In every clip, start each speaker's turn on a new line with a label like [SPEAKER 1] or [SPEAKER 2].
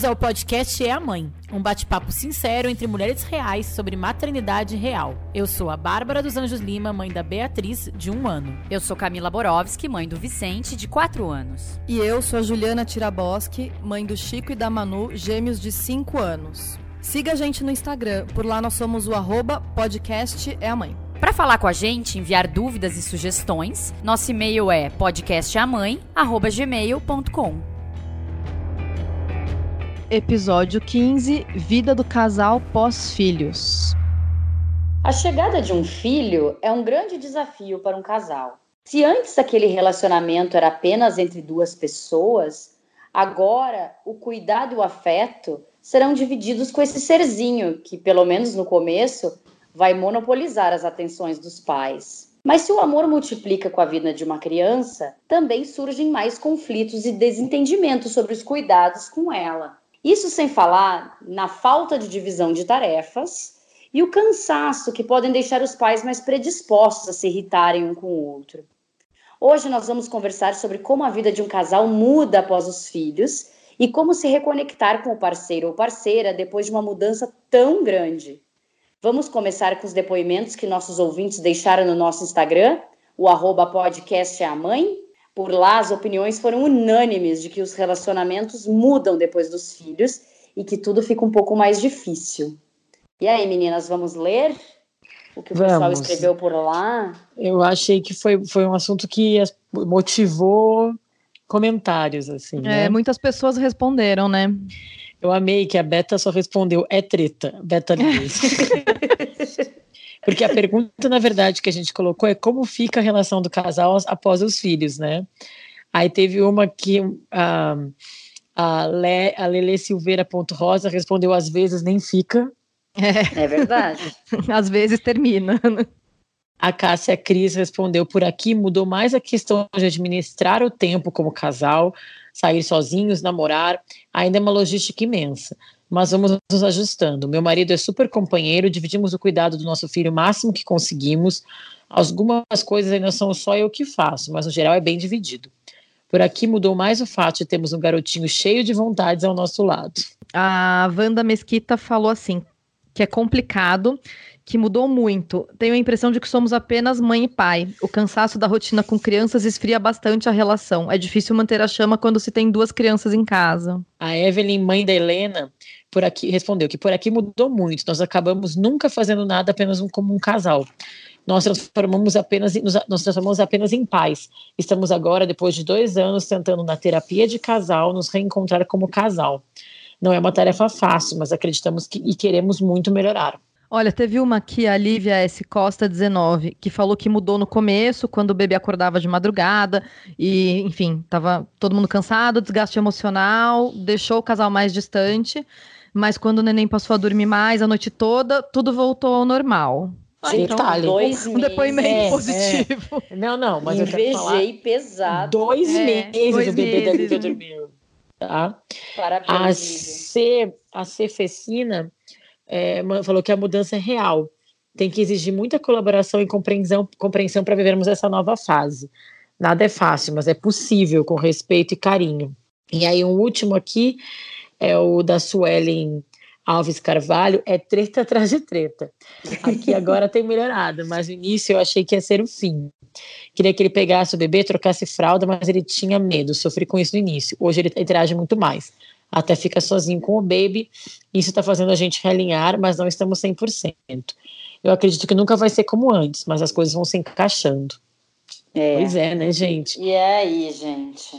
[SPEAKER 1] Bem-vindos ao podcast É a Mãe, um bate-papo sincero entre mulheres reais sobre maternidade real. Eu sou a Bárbara dos Anjos Lima, mãe da Beatriz, de um ano.
[SPEAKER 2] Eu sou Camila Borowski, mãe do Vicente, de quatro anos.
[SPEAKER 3] E eu sou a Juliana Tiraboski, mãe do Chico e da Manu, gêmeos de cinco anos. Siga a gente no Instagram, por lá nós somos o arroba podcast é a mãe.
[SPEAKER 2] Para falar com a gente, enviar dúvidas e sugestões, nosso e-mail é podcastamãe@gmail.com.
[SPEAKER 3] Episódio 15 Vida do casal pós-filhos.
[SPEAKER 4] A chegada de um filho é um grande desafio para um casal. Se antes aquele relacionamento era apenas entre duas pessoas, agora o cuidado e o afeto serão divididos com esse serzinho que, pelo menos no começo, vai monopolizar as atenções dos pais. Mas se o amor multiplica com a vida de uma criança, também surgem mais conflitos e desentendimentos sobre os cuidados com ela. Isso sem falar na falta de divisão de tarefas e o cansaço que podem deixar os pais mais predispostos a se irritarem um com o outro. Hoje nós vamos conversar sobre como a vida de um casal muda após os filhos e como se reconectar com o parceiro ou parceira depois de uma mudança tão grande. Vamos começar com os depoimentos que nossos ouvintes deixaram no nosso Instagram, o arroba podcast é a mãe, por lá, as opiniões foram unânimes de que os relacionamentos mudam depois dos filhos e que tudo fica um pouco mais difícil. E aí, meninas, vamos ler o que o vamos. pessoal escreveu por lá?
[SPEAKER 5] Eu achei que foi, foi um assunto que motivou comentários, assim. É,
[SPEAKER 3] né? muitas pessoas responderam, né?
[SPEAKER 5] Eu amei que a Beta só respondeu, é treta, Beta News. Porque a pergunta, na verdade, que a gente colocou é como fica a relação do casal após os filhos, né? Aí teve uma que a, a, Le, a Lele Silveira Ponto Rosa respondeu às vezes nem fica.
[SPEAKER 4] É, é verdade.
[SPEAKER 3] às vezes termina.
[SPEAKER 5] A Cássia Cris respondeu por aqui, mudou mais a questão de administrar o tempo como casal, sair sozinhos, namorar, ainda é uma logística imensa mas vamos nos ajustando. Meu marido é super companheiro, dividimos o cuidado do nosso filho o máximo que conseguimos. Algumas coisas ainda são só eu que faço, mas no geral é bem dividido. Por aqui mudou mais o fato de termos um garotinho cheio de vontades ao nosso lado.
[SPEAKER 3] A Wanda Mesquita falou assim: que é complicado, que mudou muito. Tenho a impressão de que somos apenas mãe e pai. O cansaço da rotina com crianças esfria bastante a relação. É difícil manter a chama quando se tem duas crianças em casa.
[SPEAKER 5] A Evelyn, mãe da Helena, por aqui respondeu que por aqui mudou muito. Nós acabamos nunca fazendo nada apenas um, como um casal. Nós transformamos apenas nós transformamos apenas em pais. Estamos agora, depois de dois anos, tentando na terapia de casal nos reencontrar como casal. Não é uma tarefa fácil, mas acreditamos que e queremos muito melhorar.
[SPEAKER 3] Olha, teve uma aqui, a Lívia S. Costa 19, que falou que mudou no começo, quando o bebê acordava de madrugada, e, enfim, tava todo mundo cansado, desgaste emocional, deixou o casal mais distante mas quando o neném passou a dormir mais a noite toda, tudo voltou ao normal.
[SPEAKER 4] Ah, então, dois um,
[SPEAKER 3] depoimento é, positivo.
[SPEAKER 5] É. Não, não, mas
[SPEAKER 4] Invejei
[SPEAKER 5] eu quero falar.
[SPEAKER 4] pesado.
[SPEAKER 5] Dois é, meses dois o bebê meses. deve dormiu. Tá?
[SPEAKER 4] Parabéns.
[SPEAKER 5] A C, a Cefecina é, falou que a mudança é real. Tem que exigir muita colaboração e compreensão, compreensão para vivermos essa nova fase. Nada é fácil, mas é possível com respeito e carinho. E aí, um último aqui é o da Suelen Alves Carvalho, é treta atrás de treta. Aqui agora tem melhorado, mas no início eu achei que ia ser o fim. Queria que ele pegasse o bebê, trocasse fralda, mas ele tinha medo, sofri com isso no início. Hoje ele interage muito mais, até fica sozinho com o baby. Isso está fazendo a gente realinhar, mas não estamos 100%. Eu acredito que nunca vai ser como antes, mas as coisas vão se encaixando. É. Pois é, né, gente?
[SPEAKER 4] E aí, gente?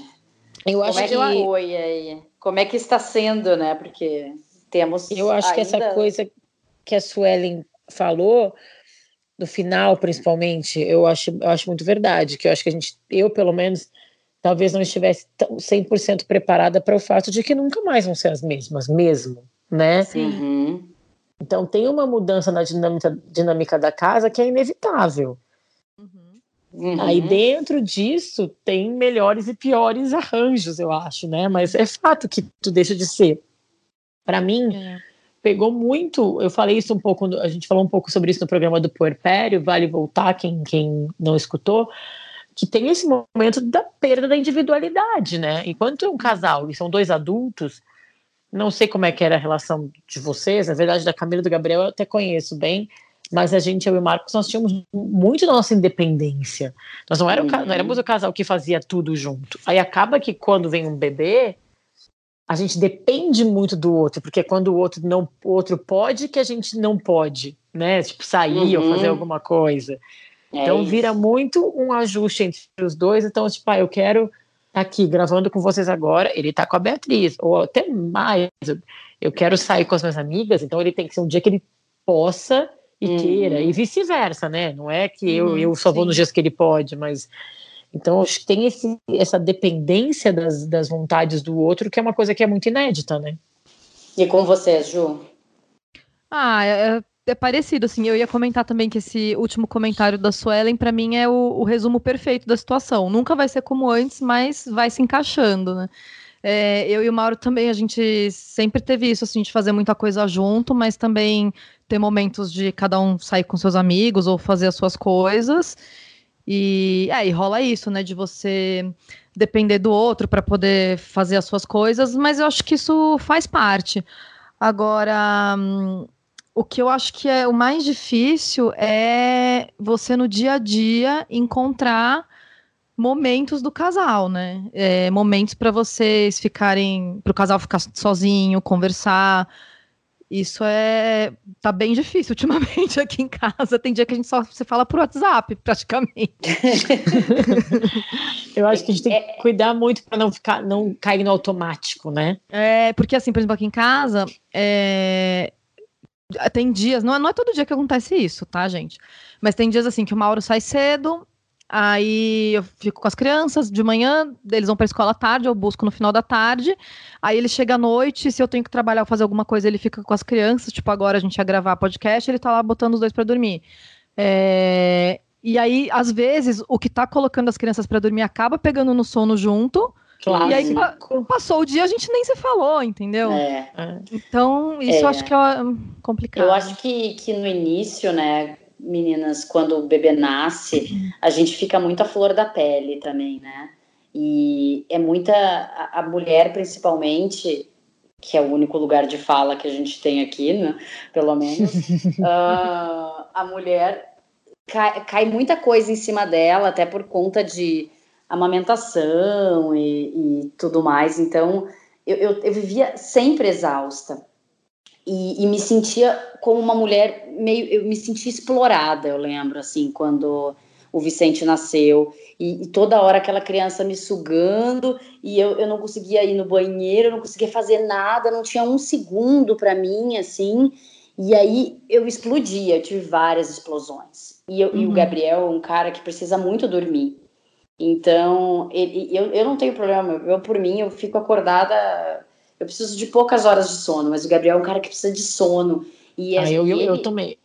[SPEAKER 5] Eu acho
[SPEAKER 4] Como é que, que foi aí? Como é que está sendo, né? Porque temos.
[SPEAKER 5] Eu acho ainda... que essa coisa que a Suelen falou, no final, principalmente, eu acho, eu acho muito verdade. Que eu acho que a gente, eu pelo menos, talvez não estivesse 100% preparada para o fato de que nunca mais vão ser as mesmas, mesmo, né?
[SPEAKER 4] Uhum.
[SPEAKER 5] Então tem uma mudança na dinâmica, dinâmica da casa que é inevitável. Uhum. Aí dentro disso tem melhores e piores arranjos, eu acho, né? Mas é fato que tu deixa de ser. Para mim, é. pegou muito. Eu falei isso um pouco, a gente falou um pouco sobre isso no programa do Puerpério, vale voltar quem, quem não escutou, que tem esse momento da perda da individualidade, né? Enquanto é um casal e são dois adultos, não sei como é que era a relação de vocês, na verdade, da Camila e do Gabriel eu até conheço bem, mas a gente, eu e o Marcos, nós tínhamos muito da nossa independência. Nós não, era o, não éramos o casal que fazia tudo junto. Aí acaba que quando vem um bebê, a gente depende muito do outro, porque quando o outro não o outro pode, que a gente não pode, né? Tipo, sair uhum. ou fazer alguma coisa. É então isso. vira muito um ajuste entre os dois. Então, tipo, ah, eu quero estar aqui gravando com vocês agora, ele tá com a Beatriz, ou até mais. Eu quero sair com as minhas amigas, então ele tem que ser um dia que ele possa e uhum. queira, e vice-versa, né? Não é que eu, uhum, eu só vou nos dias que ele pode, mas então, acho que tem esse, essa dependência das, das vontades do outro, que é uma coisa que é muito inédita, né?
[SPEAKER 4] E com você, Ju?
[SPEAKER 3] Ah, é, é, parecido, assim. Eu ia comentar também que esse último comentário da Suelen, para mim, é o, o, resumo perfeito da situação. Nunca vai ser como antes, mas vai se encaixando, né? É, eu e o Mauro também, a gente sempre teve isso, assim, de fazer muita coisa junto, mas também ter momentos de cada um sair com seus amigos ou fazer as suas coisas. E aí é, rola isso, né, de você depender do outro para poder fazer as suas coisas, mas eu acho que isso faz parte. Agora, hum, o que eu acho que é o mais difícil é você no dia a dia encontrar momentos do casal, né? É, momentos para vocês ficarem, para o casal ficar sozinho, conversar, isso é tá bem difícil ultimamente aqui em casa. Tem dia que a gente só se fala por WhatsApp, praticamente.
[SPEAKER 5] Eu acho que a gente tem que cuidar muito para não ficar, não cair no automático, né?
[SPEAKER 3] É, porque assim, por exemplo, aqui em casa, é, tem dias, não é, não é todo dia que acontece isso, tá, gente? Mas tem dias assim que o Mauro sai cedo, Aí eu fico com as crianças de manhã, eles vão para a escola à tarde, eu busco no final da tarde. Aí ele chega à noite, se eu tenho que trabalhar ou fazer alguma coisa, ele fica com as crianças. Tipo, agora a gente ia gravar podcast, ele tá lá botando os dois para dormir. É... E aí, às vezes, o que tá colocando as crianças para dormir acaba pegando no sono junto. Clássico. E aí passou o dia, a gente nem se falou, entendeu? É. Então, isso é. eu acho que é complicado.
[SPEAKER 4] Eu acho que, que no início, né, meninas, quando o bebê nasce, a gente fica muito à flor da pele também, né? E é muita. A, a mulher, principalmente, que é o único lugar de fala que a gente tem aqui, né? Pelo menos, uh, a mulher cai, cai, muita coisa em cima dela, até por conta de amamentação e, e tudo mais. Então, eu, eu, eu vivia sempre exausta. E, e, me sentia como uma mulher meio eu me sentia explorada eu lembro assim quando o Vicente nasceu e, e toda hora aquela criança me sugando e eu, eu não conseguia ir no banheiro eu não conseguia fazer nada não tinha um segundo para mim assim e aí eu explodia eu tive várias explosões e, eu, uhum. e o uhum. Gabriel é um cara que precisa muito dormir então ele, eu, eu não tenho problema eu por mim eu fico acordada eu preciso de poucas horas de sono, mas o Gabriel é um cara que precisa de sono. E
[SPEAKER 5] ah, eu, eu, ele, eu também.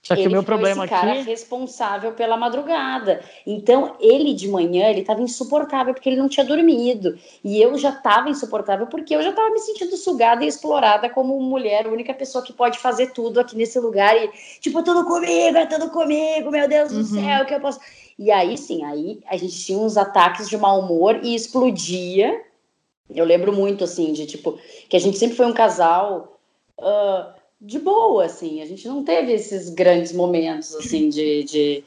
[SPEAKER 5] Só que o meu problema
[SPEAKER 4] esse cara
[SPEAKER 5] aqui...
[SPEAKER 4] responsável pela madrugada. Então, ele de manhã, ele estava insuportável porque ele não tinha dormido. E eu já estava insuportável porque eu já estava me sentindo sugada e explorada como mulher, a única pessoa que pode fazer tudo aqui nesse lugar. E, tipo, tudo comigo, é tudo comigo, meu Deus uhum. do céu, que eu posso. E aí, sim, aí a gente tinha uns ataques de mau humor e explodia eu lembro muito, assim, de tipo, que a gente sempre foi um casal uh, de boa, assim, a gente não teve esses grandes momentos, assim, de, de.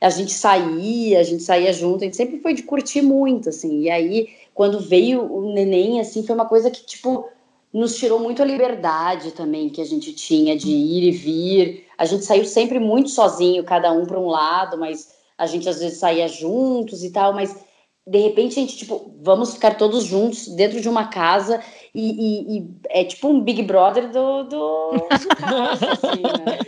[SPEAKER 4] A gente saía, a gente saía junto, a gente sempre foi de curtir muito, assim, e aí, quando veio o neném, assim, foi uma coisa que, tipo, nos tirou muito a liberdade também que a gente tinha de ir e vir. A gente saiu sempre muito sozinho, cada um para um lado, mas a gente às vezes saía juntos e tal, mas de repente a gente, tipo, vamos ficar todos juntos dentro de uma casa e, e, e é tipo um Big Brother do, do, do caos, assim, né?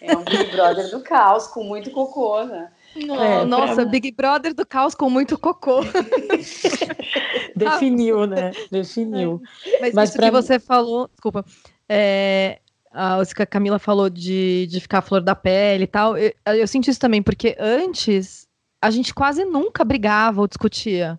[SPEAKER 4] É um Big Brother do caos, com muito cocô, né?
[SPEAKER 3] É, nossa, pra... Big Brother do caos com muito cocô.
[SPEAKER 5] Definiu, né? Definiu.
[SPEAKER 3] Mas, Mas isso pra... que você falou, desculpa, é, a, a Camila falou de, de ficar a flor da pele e tal. Eu, eu senti isso também, porque antes a gente quase nunca brigava ou discutia.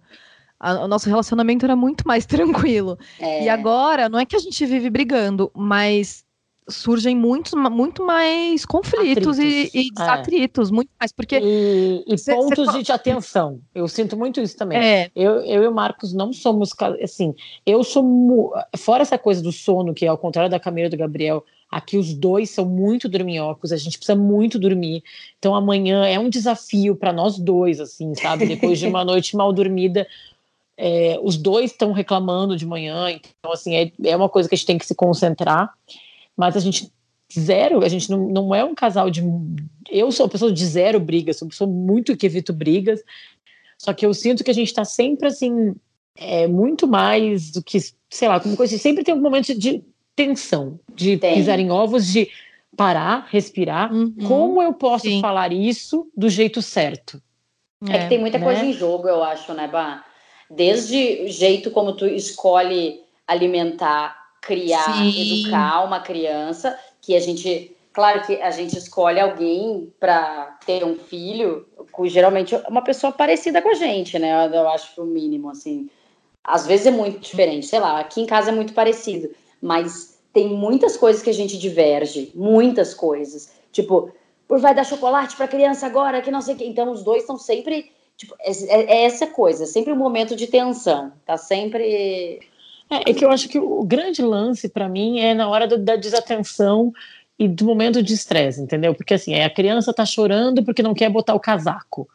[SPEAKER 3] A, o nosso relacionamento era muito mais tranquilo. É. E agora, não é que a gente vive brigando, mas surgem muitos, muito mais conflitos e, e, desatritos, é. muito mais, porque...
[SPEAKER 5] E, e cê, pontos cê... de atenção, eu sinto muito isso também. É. Eu, eu e o Marcos não somos, assim, eu sou, fora essa coisa do sono, que é ao contrário da Camila e do Gabriel, aqui os dois são muito dorminhocos, a gente precisa muito dormir, então amanhã é um desafio para nós dois, assim, sabe, depois de uma noite mal dormida, é, os dois estão reclamando de manhã, então assim, é, é uma coisa que a gente tem que se concentrar, mas a gente zero, a gente não, não é um casal de. Eu sou uma pessoa de zero brigas, sou uma pessoa muito que evito brigas, só que eu sinto que a gente está sempre assim, é, muito mais do que, sei lá, como coisa, sempre tem um momento de tensão, de tem. pisar em ovos, de parar, respirar. Uhum. Como eu posso Sim. falar isso do jeito certo?
[SPEAKER 4] É, é que tem muita né? coisa em jogo, eu acho, né, Bah? Desde o jeito como tu escolhe alimentar criar, Sim. educar uma criança, que a gente, claro que a gente escolhe alguém para ter um filho, geralmente é uma pessoa parecida com a gente, né? Eu, acho que o mínimo, assim. Às vezes é muito diferente, sei lá, aqui em casa é muito parecido, mas tem muitas coisas que a gente diverge, muitas coisas. Tipo, por vai dar chocolate para criança agora, que não sei o que. Então os dois estão sempre Tipo, é, é, é, essa coisa, sempre um momento de tensão, tá sempre
[SPEAKER 5] é, é que eu acho que o grande lance para mim é na hora do, da desatenção e do momento de estresse, entendeu? Porque assim, a criança tá chorando porque não quer botar o casaco.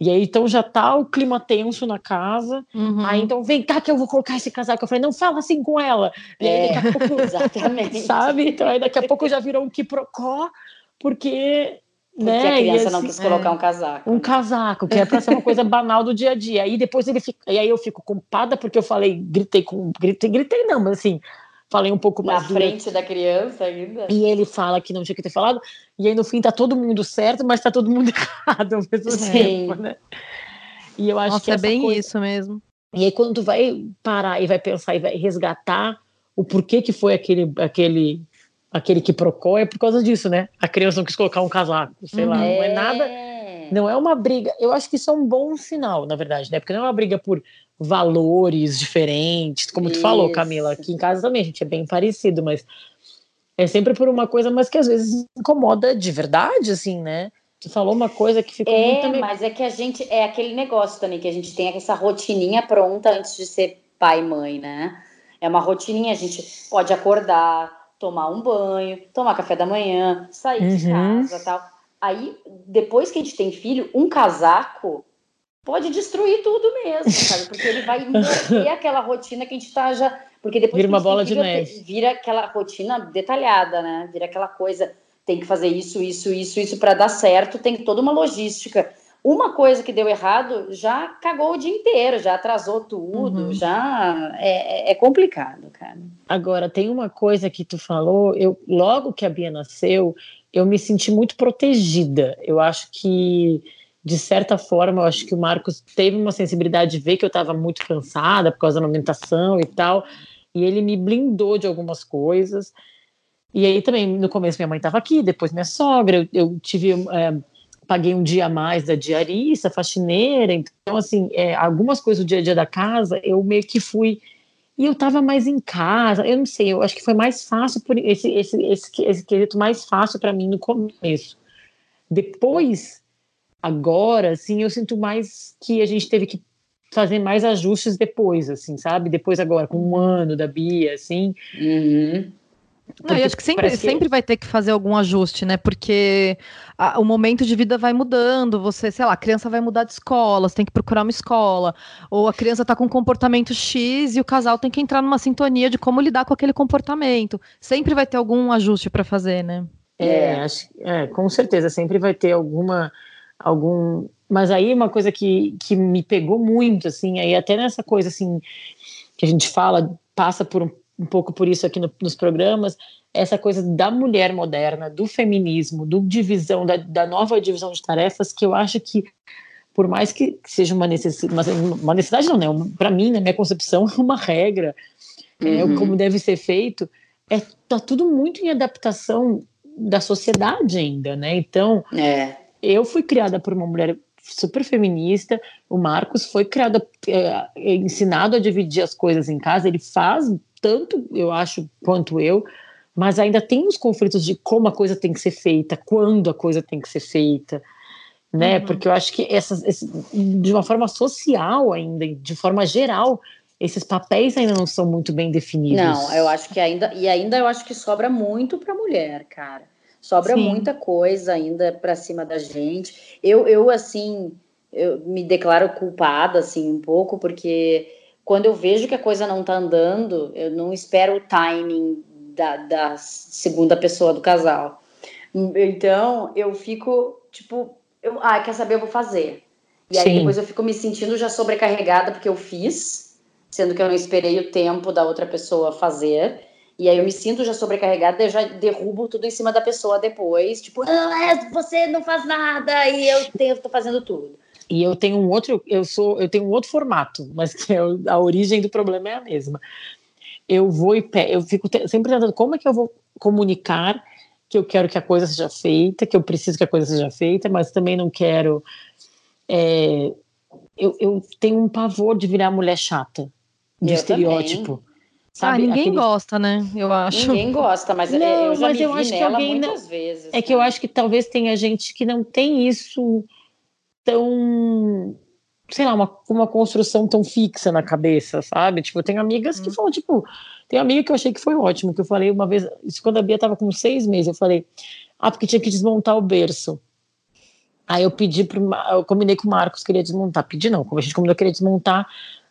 [SPEAKER 5] E aí, então já tá o clima tenso na casa. Uhum. Aí, então, vem cá que eu vou colocar esse casaco. Eu falei, não fala assim com ela. E aí, daqui a pouco, exatamente. Sabe? Então, aí daqui a pouco já virou um quiprocó, porque
[SPEAKER 4] porque né? a criança assim, não quis colocar é, um casaco.
[SPEAKER 5] Um casaco, que é para ser uma coisa banal do dia a dia. Aí depois ele fica, e aí eu fico culpada porque eu falei, gritei com, gritei, gritei não, mas assim, falei um pouco mais
[SPEAKER 4] na frente da criança ainda.
[SPEAKER 5] E ele fala que não tinha que ter falado, e aí no fim tá todo mundo certo, mas tá todo mundo errado ao mesmo Sim. tempo, né?
[SPEAKER 3] E eu acho Nossa, que é bem coisa... isso mesmo.
[SPEAKER 5] E aí quando tu vai parar e vai pensar e vai resgatar o porquê que foi aquele aquele aquele que procó é por causa disso, né? A criança não quis colocar um casaco, sei lá, é. não é nada. Não é uma briga. Eu acho que isso é um bom sinal, na verdade, né? Porque não é uma briga por valores diferentes, como isso. tu falou, Camila. Aqui em casa também a gente é bem parecido, mas é sempre por uma coisa, mas que às vezes incomoda de verdade, assim, né? Tu falou uma coisa que ficou
[SPEAKER 4] é,
[SPEAKER 5] muito.
[SPEAKER 4] É, mas é que a gente. É aquele negócio também, que a gente tem essa rotininha pronta antes de ser pai e mãe, né? É uma rotininha, a gente pode acordar, tomar um banho, tomar café da manhã, sair uhum. de casa tal. Aí, depois que a gente tem filho, um casaco pode destruir tudo mesmo, sabe? Porque ele vai morrer aquela rotina que a gente tá já. Porque depois
[SPEAKER 5] vira uma bola filho, de neve.
[SPEAKER 4] Vira aquela rotina detalhada, né? Vira aquela coisa, tem que fazer isso, isso, isso, isso para dar certo, tem toda uma logística uma coisa que deu errado já cagou o dia inteiro, já atrasou tudo, uhum. já é, é, complicado, cara.
[SPEAKER 5] Agora, tem uma coisa que tu falou, eu logo que a Bia nasceu, eu me senti muito protegida. Eu acho que, de certa forma, eu acho que o Marcos teve uma sensibilidade de ver que eu estava muito cansada por causa da amamentação e tal, e ele me blindou de algumas coisas. E aí também, no começo, minha mãe estava aqui, depois minha sogra, eu, eu tive. É, paguei um dia a mais da diarista, faxineira, então, assim, é, algumas coisas do dia a dia da casa, eu meio que fui. E eu estava mais em casa, eu não sei, eu acho que foi mais fácil, por esse, esse, esse, esse quesito mais fácil para mim no começo. Depois, agora, assim, eu sinto mais que a gente teve que fazer mais ajustes depois, assim, sabe? Depois agora, com um ano da Bia, assim.
[SPEAKER 4] Uhum.
[SPEAKER 3] Não, eu acho que sempre, que... sempre vai ter que fazer algum ajuste, né? Porque a, o momento de vida vai mudando, você, sei lá, a criança vai mudar de escola, você tem que procurar uma escola, ou a criança está com um comportamento X e o casal tem que entrar numa sintonia de como lidar com aquele comportamento. Sempre vai ter algum ajuste para fazer, né?
[SPEAKER 5] É, acho, é, com certeza, sempre vai ter alguma algum, mas aí uma coisa que, que me pegou muito, assim, aí até nessa coisa assim que a gente fala, passa por um um pouco por isso aqui no, nos programas, essa coisa da mulher moderna, do feminismo, do divisão, da, da nova divisão de tarefas, que eu acho que, por mais que seja uma necessidade, uma necessidade não, né? Para mim, na minha concepção, é uma regra, é, uhum. é, como deve ser feito, é, tá tudo muito em adaptação da sociedade ainda, né? Então,
[SPEAKER 4] é.
[SPEAKER 5] eu fui criada por uma mulher super feminista. O Marcos foi criado, é, ensinado a dividir as coisas em casa. Ele faz tanto, eu acho, quanto eu, mas ainda tem os conflitos de como a coisa tem que ser feita, quando a coisa tem que ser feita, né? Uhum. Porque eu acho que essas, esse, de uma forma social ainda, de forma geral, esses papéis ainda não são muito bem definidos.
[SPEAKER 4] Não, eu acho que ainda e ainda eu acho que sobra muito para mulher, cara. Sobra Sim. muita coisa ainda para cima da gente. Eu, eu assim, eu me declaro culpada assim um pouco porque quando eu vejo que a coisa não tá andando, eu não espero o timing da, da segunda pessoa do casal. Então eu fico tipo eu, ah, quer saber, eu vou fazer. E aí Sim. depois eu fico me sentindo já sobrecarregada porque eu fiz, sendo que eu não esperei o tempo da outra pessoa fazer. E aí eu me sinto já sobrecarregada e já derrubo tudo em cima da pessoa depois. Tipo, ah, você não faz nada e eu tenho, tô fazendo tudo.
[SPEAKER 5] E eu tenho um outro, eu sou, eu tenho um outro formato, mas que é a origem do problema é a mesma. Eu vou e eu fico sempre tentando como é que eu vou comunicar que eu quero que a coisa seja feita, que eu preciso que a coisa seja feita, mas também não quero. É, eu, eu, tenho um pavor de virar mulher chata, de eu estereótipo. Também.
[SPEAKER 3] Sabe? Ah, ninguém Aquele... gosta, né? Eu acho.
[SPEAKER 4] Ninguém gosta, mas não, eu já mas eu acho que alguém muitas não... vezes.
[SPEAKER 5] É né? que eu acho que talvez tenha gente que não tem isso tão sei lá, uma, uma construção tão fixa na cabeça, sabe? Tipo, eu tenho amigas que hum. falam, tipo, tem amiga que eu achei que foi ótimo, que eu falei uma vez, isso quando a Bia tava com seis meses, eu falei, ah, porque tinha que desmontar o berço. Aí eu pedi pro, eu combinei com o Marcos que queria desmontar, pedi não, como a gente combinou que queria desmontar,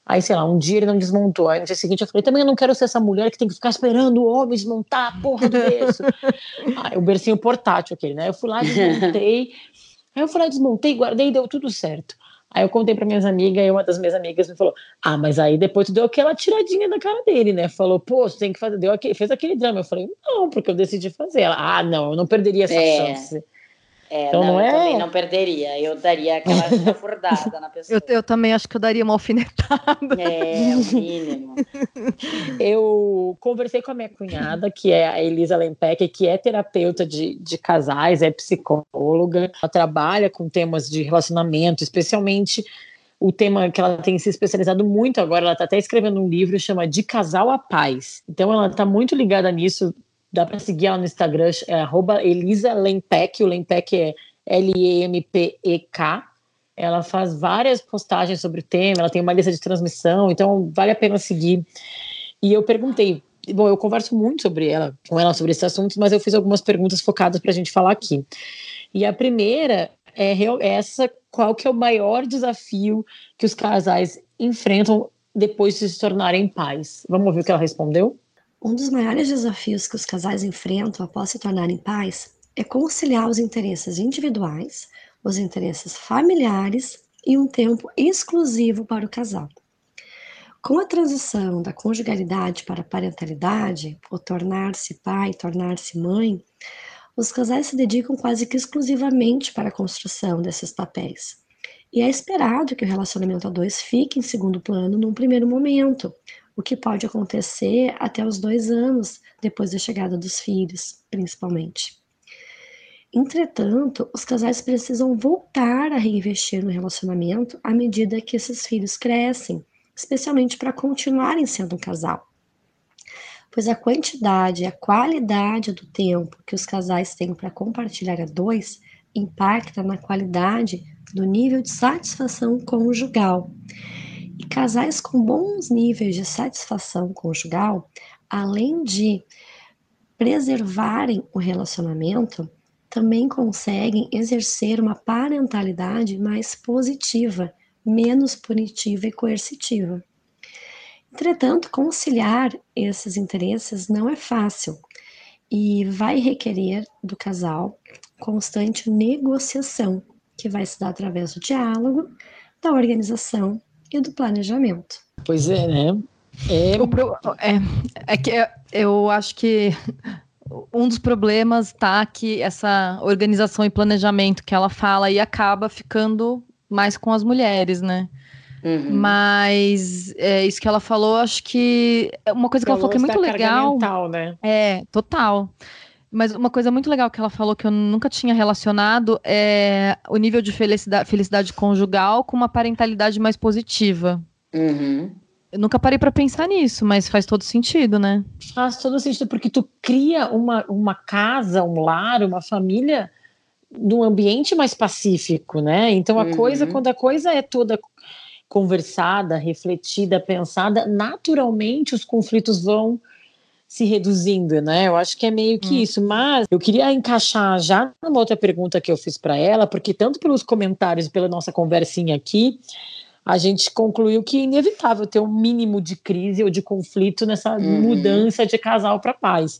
[SPEAKER 5] aí sei lá, um dia ele não desmontou, aí no dia seguinte eu falei, também eu não quero ser essa mulher que tem que ficar esperando o homem desmontar a porra do berço. aí o bercinho portátil aquele, né, eu fui lá, desmontei, aí eu fui lá, desmontei, guardei e deu tudo certo. Aí eu contei para minhas amigas e uma das minhas amigas me falou: Ah, mas aí depois tu deu aquela tiradinha na cara dele, né? Falou, pô, você tem que fazer, deu aquele, fez aquele drama. Eu falei, não, porque eu decidi fazer. Ela, ah, não, eu não perderia essa é. chance.
[SPEAKER 4] É, então, não, não é... eu também não perderia. Eu daria aquela chafurdada na pessoa.
[SPEAKER 3] Eu, eu, também acho que eu daria uma alfinetada.
[SPEAKER 4] É, o mínimo.
[SPEAKER 5] eu conversei com a minha cunhada, que é a Elisa Lempec, que é terapeuta de, de casais, é psicóloga. Ela trabalha com temas de relacionamento, especialmente o tema que ela tem se especializado muito agora. Ela está até escrevendo um livro chama De Casal a Paz. Então ela está muito ligada nisso Dá para seguir ela no Instagram, é Elisa Lempec, o Lempec é L-E-M-P-E-K. Ela faz várias postagens sobre o tema, ela tem uma lista de transmissão, então vale a pena seguir. E eu perguntei, bom, eu converso muito sobre ela, com ela sobre esses assuntos, mas eu fiz algumas perguntas focadas para a gente falar aqui. E a primeira é essa, qual que é o maior desafio que os casais enfrentam depois de se tornarem pais? Vamos ouvir o que ela respondeu?
[SPEAKER 6] Um dos maiores desafios que os casais enfrentam após se tornarem pais é conciliar os interesses individuais, os interesses familiares e um tempo exclusivo para o casal. Com a transição da conjugalidade para a parentalidade, ou tornar-se pai, tornar-se mãe, os casais se dedicam quase que exclusivamente para a construção desses papéis. E é esperado que o relacionamento a dois fique em segundo plano num primeiro momento, o que pode acontecer até os dois anos depois da chegada dos filhos, principalmente. Entretanto, os casais precisam voltar a reinvestir no relacionamento à medida que esses filhos crescem, especialmente para continuarem sendo um casal. Pois a quantidade e a qualidade do tempo que os casais têm para compartilhar a dois impacta na qualidade do nível de satisfação conjugal e casais com bons níveis de satisfação conjugal, além de preservarem o relacionamento, também conseguem exercer uma parentalidade mais positiva, menos punitiva e coercitiva. Entretanto, conciliar esses interesses não é fácil e vai requerer do casal constante negociação, que vai se dar através do diálogo, da organização e do planejamento.
[SPEAKER 5] Pois é, né? É,
[SPEAKER 3] pro, é, é que eu acho que um dos problemas tá que essa organização e planejamento que ela fala e acaba ficando mais com as mulheres, né? Uhum. Mas é, isso que ela falou, acho que é uma coisa que ela falou que é muito legal.
[SPEAKER 5] Mental, né?
[SPEAKER 3] É, total. Mas uma coisa muito legal que ela falou que eu nunca tinha relacionado é o nível de felicidade, felicidade conjugal com uma parentalidade mais positiva.
[SPEAKER 4] Uhum.
[SPEAKER 3] Eu nunca parei para pensar nisso, mas faz todo sentido, né?
[SPEAKER 5] Faz todo sentido, porque tu cria uma, uma casa, um lar, uma família num ambiente mais pacífico, né? Então a uhum. coisa, quando a coisa é toda conversada, refletida, pensada, naturalmente os conflitos vão se reduzindo, né? Eu acho que é meio que hum. isso. Mas eu queria encaixar já numa outra pergunta que eu fiz para ela, porque tanto pelos comentários e pela nossa conversinha aqui, a gente concluiu que é inevitável ter um mínimo de crise ou de conflito nessa uhum. mudança de casal para paz.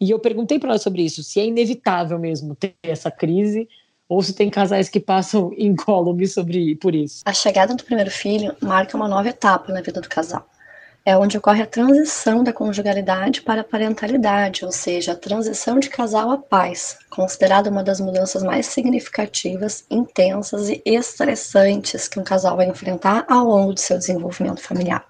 [SPEAKER 5] E eu perguntei para ela sobre isso, se é inevitável mesmo ter essa crise ou se tem casais que passam incólume sobre por isso.
[SPEAKER 6] A chegada do primeiro filho marca uma nova etapa na vida do casal. É onde ocorre a transição da conjugalidade para a parentalidade, ou seja, a transição de casal a paz, considerada uma das mudanças mais significativas, intensas e estressantes que um casal vai enfrentar ao longo do seu desenvolvimento familiar.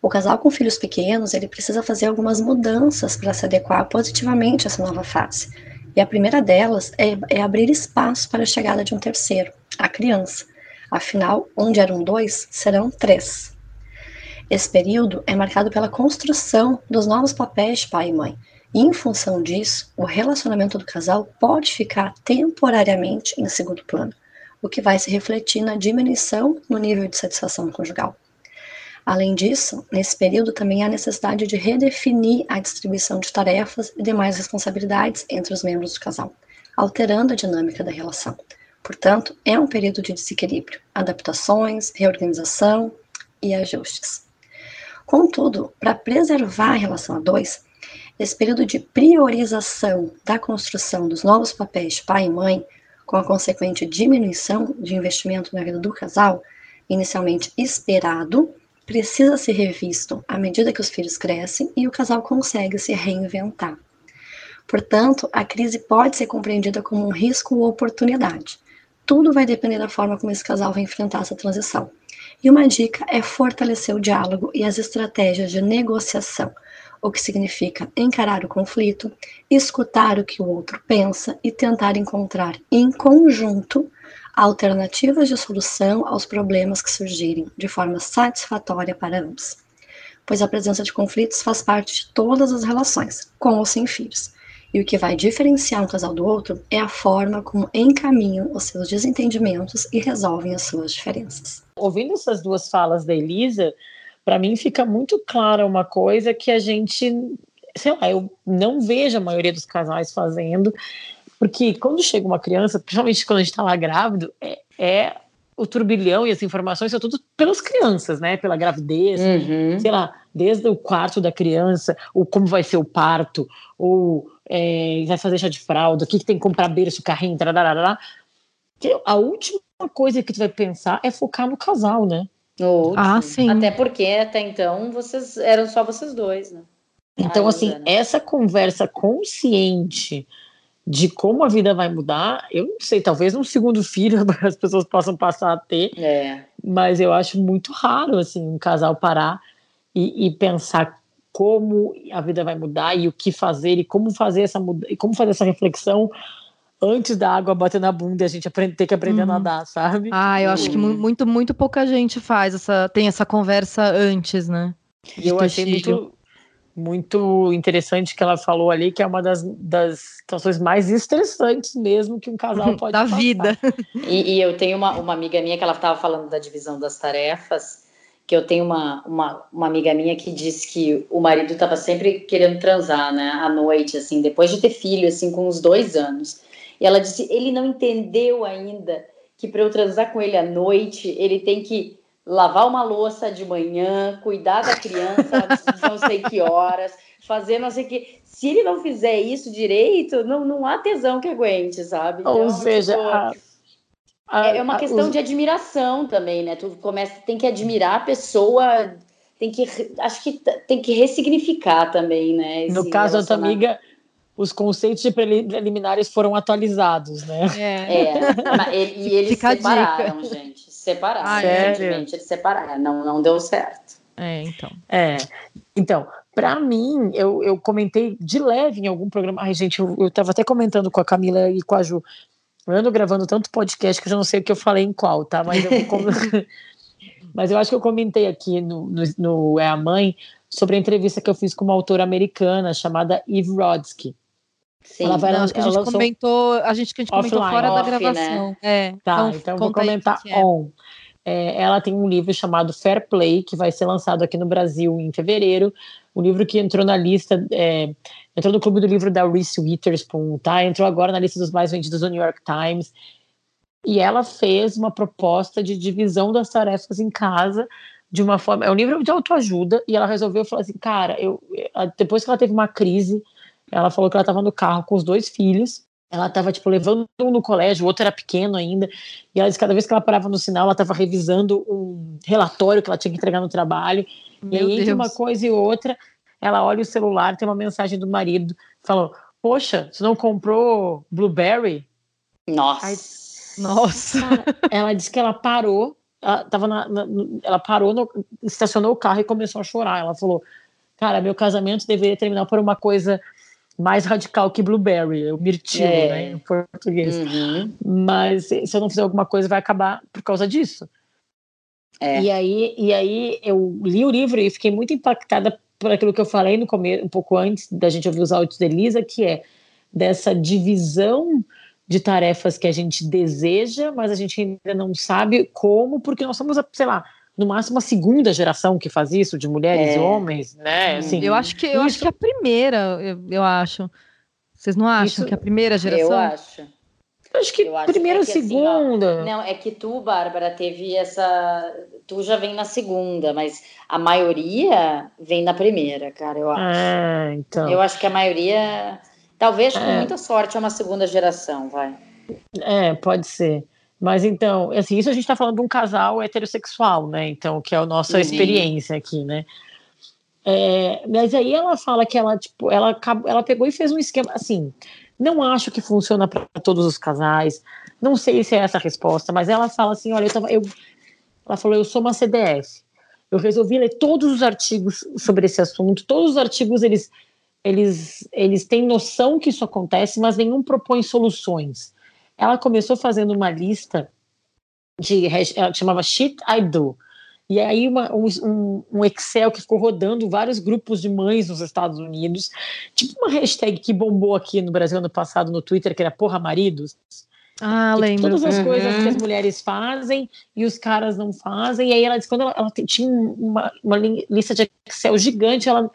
[SPEAKER 6] O casal com filhos pequenos, ele precisa fazer algumas mudanças para se adequar positivamente a essa nova fase. E a primeira delas é, é abrir espaço para a chegada de um terceiro, a criança. Afinal, onde eram dois, serão três. Esse período é marcado pela construção dos novos papéis de pai e mãe. E, em função disso, o relacionamento do casal pode ficar temporariamente em segundo plano, o que vai se refletir na diminuição no nível de satisfação conjugal. Além disso, nesse período também há necessidade de redefinir a distribuição de tarefas e demais responsabilidades entre os membros do casal, alterando a dinâmica da relação. Portanto, é um período de desequilíbrio, adaptações, reorganização e ajustes. Contudo, para preservar a relação a dois, esse período de priorização da construção dos novos papéis de pai e mãe, com a consequente diminuição de investimento na vida do casal, inicialmente esperado, precisa ser revisto à medida que os filhos crescem e o casal consegue se reinventar. Portanto, a crise pode ser compreendida como um risco ou oportunidade. Tudo vai depender da forma como esse casal vai enfrentar essa transição. E uma dica é fortalecer o diálogo e as estratégias de negociação, o que significa encarar o conflito, escutar o que o outro pensa e tentar encontrar em conjunto alternativas de solução aos problemas que surgirem de forma satisfatória para ambos. Pois a presença de conflitos faz parte de todas as relações, com ou sem filhos. E o que vai diferenciar um casal do outro é a forma como encaminham os seus desentendimentos e resolvem as suas diferenças.
[SPEAKER 5] Ouvindo essas duas falas da Elisa, para mim fica muito clara uma coisa que a gente, sei lá, eu não vejo a maioria dos casais fazendo, porque quando chega uma criança, principalmente quando a gente está lá grávido, é, é, o turbilhão e as informações são tudo pelas crianças, né? Pela gravidez, uhum. sei lá, desde o quarto da criança, ou como vai ser o parto, ou é, vai fazer chá de fralda, o que, que tem que comprar berço, carrinho, tararara. A última coisa que tu vai pensar é focar no casal, né?
[SPEAKER 4] ah, sim. Até porque até então vocês eram só vocês dois, né?
[SPEAKER 5] Então, assim, né? essa conversa consciente de como a vida vai mudar, eu não sei, talvez um segundo filho as pessoas possam passar a ter,
[SPEAKER 4] é.
[SPEAKER 5] mas eu acho muito raro, assim, um casal parar e, e, pensar como a vida vai mudar e o que fazer e como fazer essa e como fazer essa reflexão antes da água bater na bunda e a gente aprender, ter que aprender uhum. a nadar, sabe?
[SPEAKER 3] Ah, eu acho que muito, muito pouca gente faz essa, tem essa conversa antes, né?
[SPEAKER 5] E eu achei muito, muito interessante que ela falou ali, que é uma das, das situações mais estressantes mesmo que um casal pode
[SPEAKER 3] da
[SPEAKER 5] passar.
[SPEAKER 3] vida.
[SPEAKER 4] E, e, eu tenho uma, uma amiga minha que ela estava falando da divisão das tarefas, que eu tenho uma, uma, uma amiga minha que disse que o marido estava sempre querendo transar, né, à noite, assim, depois de ter filho, assim, com uns dois anos. E ela disse: ele não entendeu ainda que para eu transar com ele à noite, ele tem que lavar uma louça de manhã, cuidar da criança não sei que horas, fazer não sei que. Se ele não fizer isso direito, não, não há tesão que aguente, sabe?
[SPEAKER 5] Então, Ou seja, tipo, a,
[SPEAKER 4] a, é uma questão os... de admiração também, né? Tu começa, tem que admirar a pessoa, tem que, acho que tem que ressignificar também, né?
[SPEAKER 5] No caso da tua amiga, os conceitos de preliminares foram atualizados, né?
[SPEAKER 4] É, é. e eles Fica separaram, gente. Separaram, ah, eles separaram. Não, não deu certo.
[SPEAKER 3] É, então.
[SPEAKER 5] É. Então, para mim, eu, eu comentei de leve em algum programa. Ai, gente, eu, eu tava até comentando com a Camila e com a Ju. Eu ando gravando tanto podcast que eu já não sei o que eu falei em qual, tá? Mas eu vou. Mas eu acho que eu comentei aqui no, no, no É a Mãe sobre a entrevista que eu fiz com uma autora americana chamada Eve Rodsky.
[SPEAKER 3] Sim, ela vai, não, acho que a gente comentou, a gente que a gente comentou fora off, da né? gravação. Né? É,
[SPEAKER 5] tá, então, então vou comentar é. on. É, ela tem um livro chamado Fair Play, que vai ser lançado aqui no Brasil em fevereiro. Um livro que entrou na lista, é, entrou no clube do livro da Reese Witherspoon, tá? Entrou agora na lista dos mais vendidos do New York Times. E ela fez uma proposta de divisão das tarefas em casa de uma forma. É um livro de autoajuda, e ela resolveu falar assim: cara, eu, depois que ela teve uma crise, ela falou que ela estava no carro com os dois filhos. Ela estava, tipo, levando um no colégio, o outro era pequeno ainda. E ela disse que cada vez que ela parava no sinal, ela estava revisando um relatório que ela tinha que entregar no trabalho. Meu e aí, Deus. entre uma coisa e outra, ela olha o celular, tem uma mensagem do marido, falou: Poxa, você não comprou Blueberry?
[SPEAKER 4] Nossa. Aí,
[SPEAKER 3] Nossa.
[SPEAKER 5] Cara, ela disse que ela parou, ela, tava na, na, ela parou, no, estacionou o carro e começou a chorar. Ela falou: Cara, meu casamento deveria terminar por uma coisa mais radical que blueberry, o mirtilo, é. né, em português. Uhum. Mas se eu não fizer alguma coisa, vai acabar por causa disso. É. E aí, e aí eu li o livro e fiquei muito impactada por aquilo que eu falei no começo, um pouco antes da gente ouvir os áudios da Elisa, que é dessa divisão de tarefas que a gente deseja, mas a gente ainda não sabe como, porque nós somos, sei lá, no máximo a segunda geração que faz isso, de mulheres é. e homens, né?
[SPEAKER 3] Uhum. Assim, eu acho que eu acho que é a primeira, eu, eu acho. Vocês não acham isso, que é a primeira geração?
[SPEAKER 4] Eu acho.
[SPEAKER 5] Acho que acho primeira ou é segunda.
[SPEAKER 4] Assim, ó, não, é que tu, Bárbara, teve essa. Tu já vem na segunda, mas a maioria vem na primeira, cara, eu acho.
[SPEAKER 5] É, então.
[SPEAKER 4] Eu acho que a maioria. Talvez com é. muita sorte é uma segunda geração, vai.
[SPEAKER 5] É, pode ser. Mas então, assim, isso a gente está falando de um casal heterossexual, né? Então, que é a nossa uhum. experiência aqui, né? É, mas aí ela fala que ela, tipo, ela, ela pegou e fez um esquema, assim, não acho que funciona para todos os casais, não sei se é essa a resposta, mas ela fala assim, olha, eu, tava, eu ela falou, eu sou uma CDF, eu resolvi ler todos os artigos sobre esse assunto, todos os artigos, eles, eles, eles têm noção que isso acontece, mas nenhum propõe soluções. Ela começou fazendo uma lista de ela chamava Shit I Do. E aí uma, um, um, Excel que ficou rodando vários grupos de mães nos Estados Unidos, tipo uma hashtag que bombou aqui no Brasil ano passado no Twitter, que era Porra Maridos.
[SPEAKER 3] Ah, lembro.
[SPEAKER 5] Todas as uhum. coisas que as mulheres fazem e os caras não fazem. E aí ela disse quando ela, ela tinha uma, uma lista de Excel gigante, ela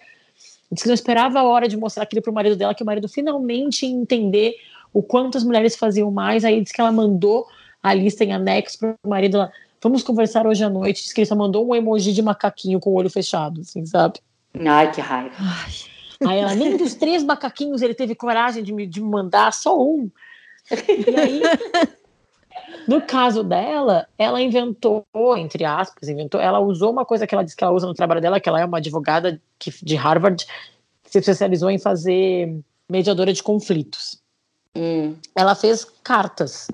[SPEAKER 5] disse que não esperava a hora de mostrar aquilo para o marido dela, que o marido finalmente ia entender o quanto as mulheres faziam mais. Aí disse que ela mandou a lista em anexo para o marido. Ela, Vamos conversar hoje à noite. Diz que ele só mandou um emoji de macaquinho com o olho fechado, assim, sabe?
[SPEAKER 4] Ai, que raiva.
[SPEAKER 5] Aí ela, nem dos três macaquinhos ele teve coragem de me, de mandar, só um. E aí, no caso dela, ela inventou, entre aspas, inventou, ela usou uma coisa que ela disse que ela usa no trabalho dela, que ela é uma advogada que, de Harvard, que se especializou em fazer mediadora de conflitos. Hum. Ela fez cartas.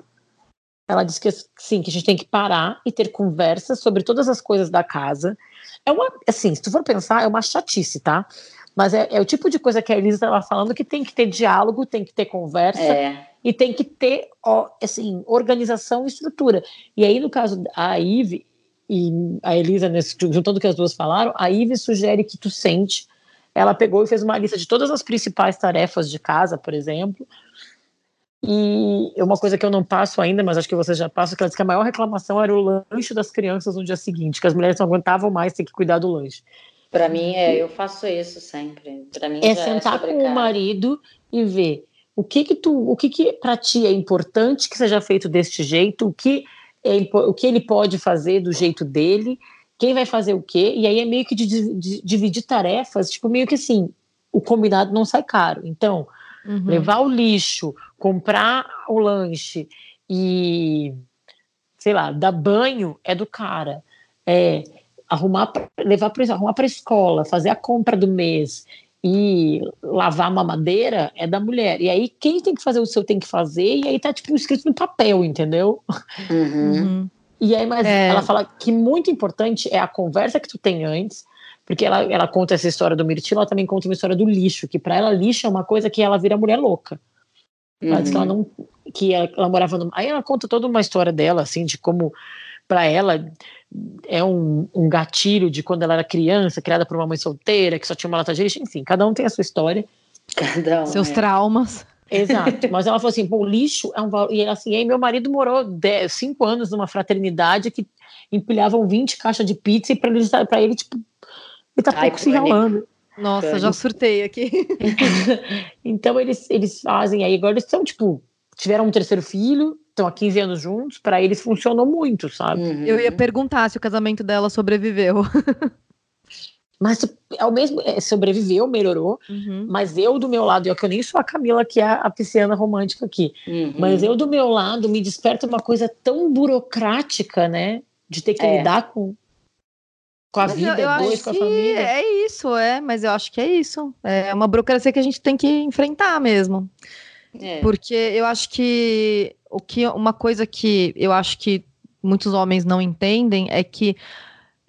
[SPEAKER 5] Ela disse que sim, que a gente tem que parar e ter conversas sobre todas as coisas da casa. É uma, assim, se tu for pensar, é uma chatice, tá? Mas é, é o tipo de coisa que a Elisa estava falando que tem que ter diálogo, tem que ter conversa é. e tem que ter, ó, assim, organização e estrutura. E aí, no caso da Ive e a Elisa, nesse, juntando o que as duas falaram, a Ive sugere que tu sente. Ela pegou e fez uma lista de todas as principais tarefas de casa, por exemplo, e uma coisa que eu não passo ainda, mas acho que vocês já passam, que ela disse que a maior reclamação era o lanche das crianças no dia seguinte, que as mulheres não aguentavam mais ter que cuidar do lanche.
[SPEAKER 4] Para mim, é, eu faço isso sempre. Para mim,
[SPEAKER 5] é, é sentar é com o marido e ver o que que tu, o que que para ti é importante que seja feito deste jeito, o que é, o que ele pode fazer do jeito dele, quem vai fazer o quê, e aí é meio que de, de dividir tarefas, tipo meio que assim, o combinado não sai caro. Então, Uhum. Levar o lixo, comprar o lanche e, sei lá, dar banho é do cara. É arrumar, levar para arrumar para escola, fazer a compra do mês e lavar uma madeira é da mulher. E aí quem tem que fazer o seu tem que fazer e aí tá tipo escrito no papel, entendeu?
[SPEAKER 4] Uhum. Uhum.
[SPEAKER 5] E aí, mas é. ela fala que muito importante é a conversa que tu tem antes, porque ela, ela conta essa história do mirtilo, ela também conta uma história do lixo, que para ela lixo é uma coisa que ela vira mulher louca. Ela uhum. diz que ela uhum. não. que ela, ela morava no. Aí ela conta toda uma história dela, assim, de como para ela é um, um, gatilho de quando ela era criança, criada por uma mãe solteira, que só tinha uma lata de lixo, enfim, cada um tem a sua história.
[SPEAKER 3] Cada um, Seus é. traumas.
[SPEAKER 5] Exato, mas ela falou assim, o lixo é um valor, e ela assim, aí meu marido morou 10, 5 anos numa fraternidade que empilhavam 20 caixas de pizza e para ele, pra ele, tipo, ele tá Ai, pouco se ralando.
[SPEAKER 3] Nossa, já surtei aqui.
[SPEAKER 5] então eles, eles fazem aí, agora eles são, tipo, tiveram um terceiro filho, estão há 15 anos juntos, para eles funcionou muito, sabe?
[SPEAKER 3] Uhum. Eu ia perguntar se o casamento dela sobreviveu.
[SPEAKER 5] Mas ao mesmo é, sobreviveu, melhorou, uhum. mas eu do meu lado, eu que eu nem sou a Camila que é a pisciana romântica aqui, uhum. mas eu do meu lado me desperta uma coisa tão burocrática, né, de ter que é. lidar com com a mas vida, eu, eu dois, com a família.
[SPEAKER 3] É isso, é, mas eu acho que é isso. É uma burocracia que a gente tem que enfrentar mesmo. É. Porque eu acho que o que uma coisa que eu acho que muitos homens não entendem é que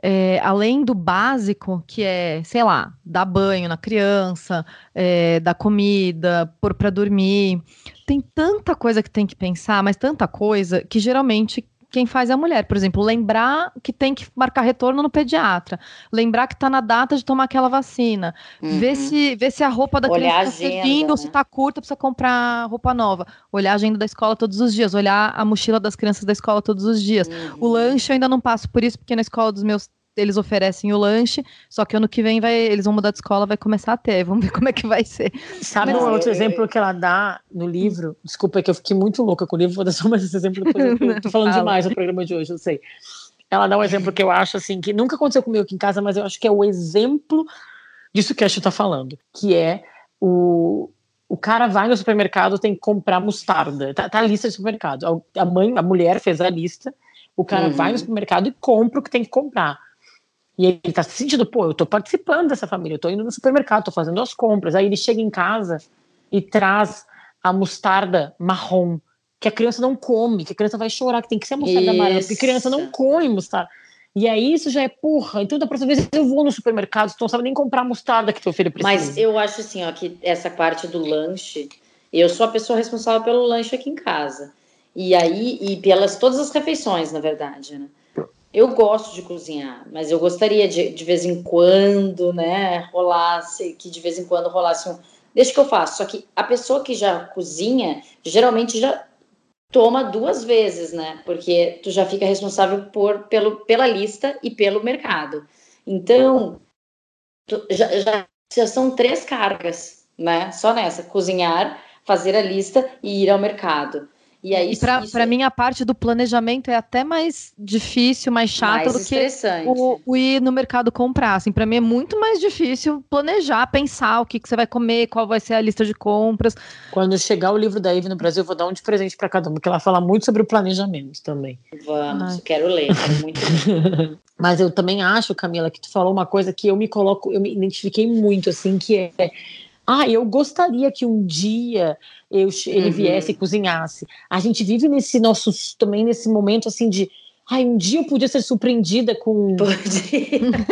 [SPEAKER 3] é, além do básico, que é, sei lá, dar banho na criança, é, dar comida, pôr para dormir, tem tanta coisa que tem que pensar, mas tanta coisa que geralmente quem faz é a mulher. Por exemplo, lembrar que tem que marcar retorno no pediatra, lembrar que está na data de tomar aquela vacina, uhum. ver, se, ver se a roupa da olhar criança está servindo né? ou se está curta, precisa comprar roupa nova, olhar a agenda da escola todos os dias, olhar a mochila das crianças da escola todos os dias. Uhum. O lanche eu ainda não passo por isso, porque na escola dos meus eles oferecem o lanche, só que ano que vem vai, eles vão mudar de escola, vai começar a ter. Vamos ver como é que vai ser.
[SPEAKER 5] Sabe um outro exemplo que ela dá no livro? Desculpa, é que eu fiquei muito louca com o livro, vou dar só mais esse exemplo depois. Eu tô falando demais no programa de hoje, eu sei. Ela dá um exemplo que eu acho assim, que nunca aconteceu comigo aqui em casa, mas eu acho que é o exemplo disso que a gente tá falando, que é o, o cara vai no supermercado, tem que comprar mostarda. Tá, tá a lista de supermercado. A mãe, a mulher fez a lista, o cara uhum. vai no supermercado e compra o que tem que comprar. E ele tá se sentindo, pô, eu tô participando dessa família, eu tô indo no supermercado, tô fazendo as compras. Aí ele chega em casa e traz a mostarda marrom, que a criança não come, que a criança vai chorar, que tem que ser a mostarda isso. amarela, porque a criança não come mostarda. E aí isso já é porra. Então da próxima vez eu vou no supermercado, tu não sabe nem comprar a mostarda que teu filho precisa.
[SPEAKER 4] Mas eu acho assim, ó, que essa parte do lanche, eu sou a pessoa responsável pelo lanche aqui em casa. E aí, e pelas todas as refeições, na verdade, né? Eu gosto de cozinhar, mas eu gostaria de, de vez em quando, né, rolasse, que de vez em quando rolasse um. Deixa que eu faço. Só que a pessoa que já cozinha, geralmente já toma duas vezes, né? Porque tu já fica responsável por, pelo, pela lista e pelo mercado. Então, já, já, já são três cargas, né? Só nessa: cozinhar, fazer a lista e ir ao mercado.
[SPEAKER 3] E aí, para isso... mim, a parte do planejamento é até mais difícil, mais chata do que o, o, ir no mercado comprar. Assim, para mim é muito mais difícil planejar, pensar o que, que você vai comer, qual vai ser a lista de compras.
[SPEAKER 5] Quando chegar o livro da Eve no Brasil, eu vou dar um de presente para cada um, porque ela fala muito sobre o planejamento também.
[SPEAKER 4] Vamos, Ai. quero ler, quero muito
[SPEAKER 5] Mas eu também acho, Camila, que tu falou uma coisa que eu me coloco, eu me identifiquei muito, assim, que é ah, eu gostaria que um dia eu, ele uhum. viesse e cozinhasse. A gente vive nesse nosso também nesse momento assim de Ai, um dia eu podia ser surpreendida com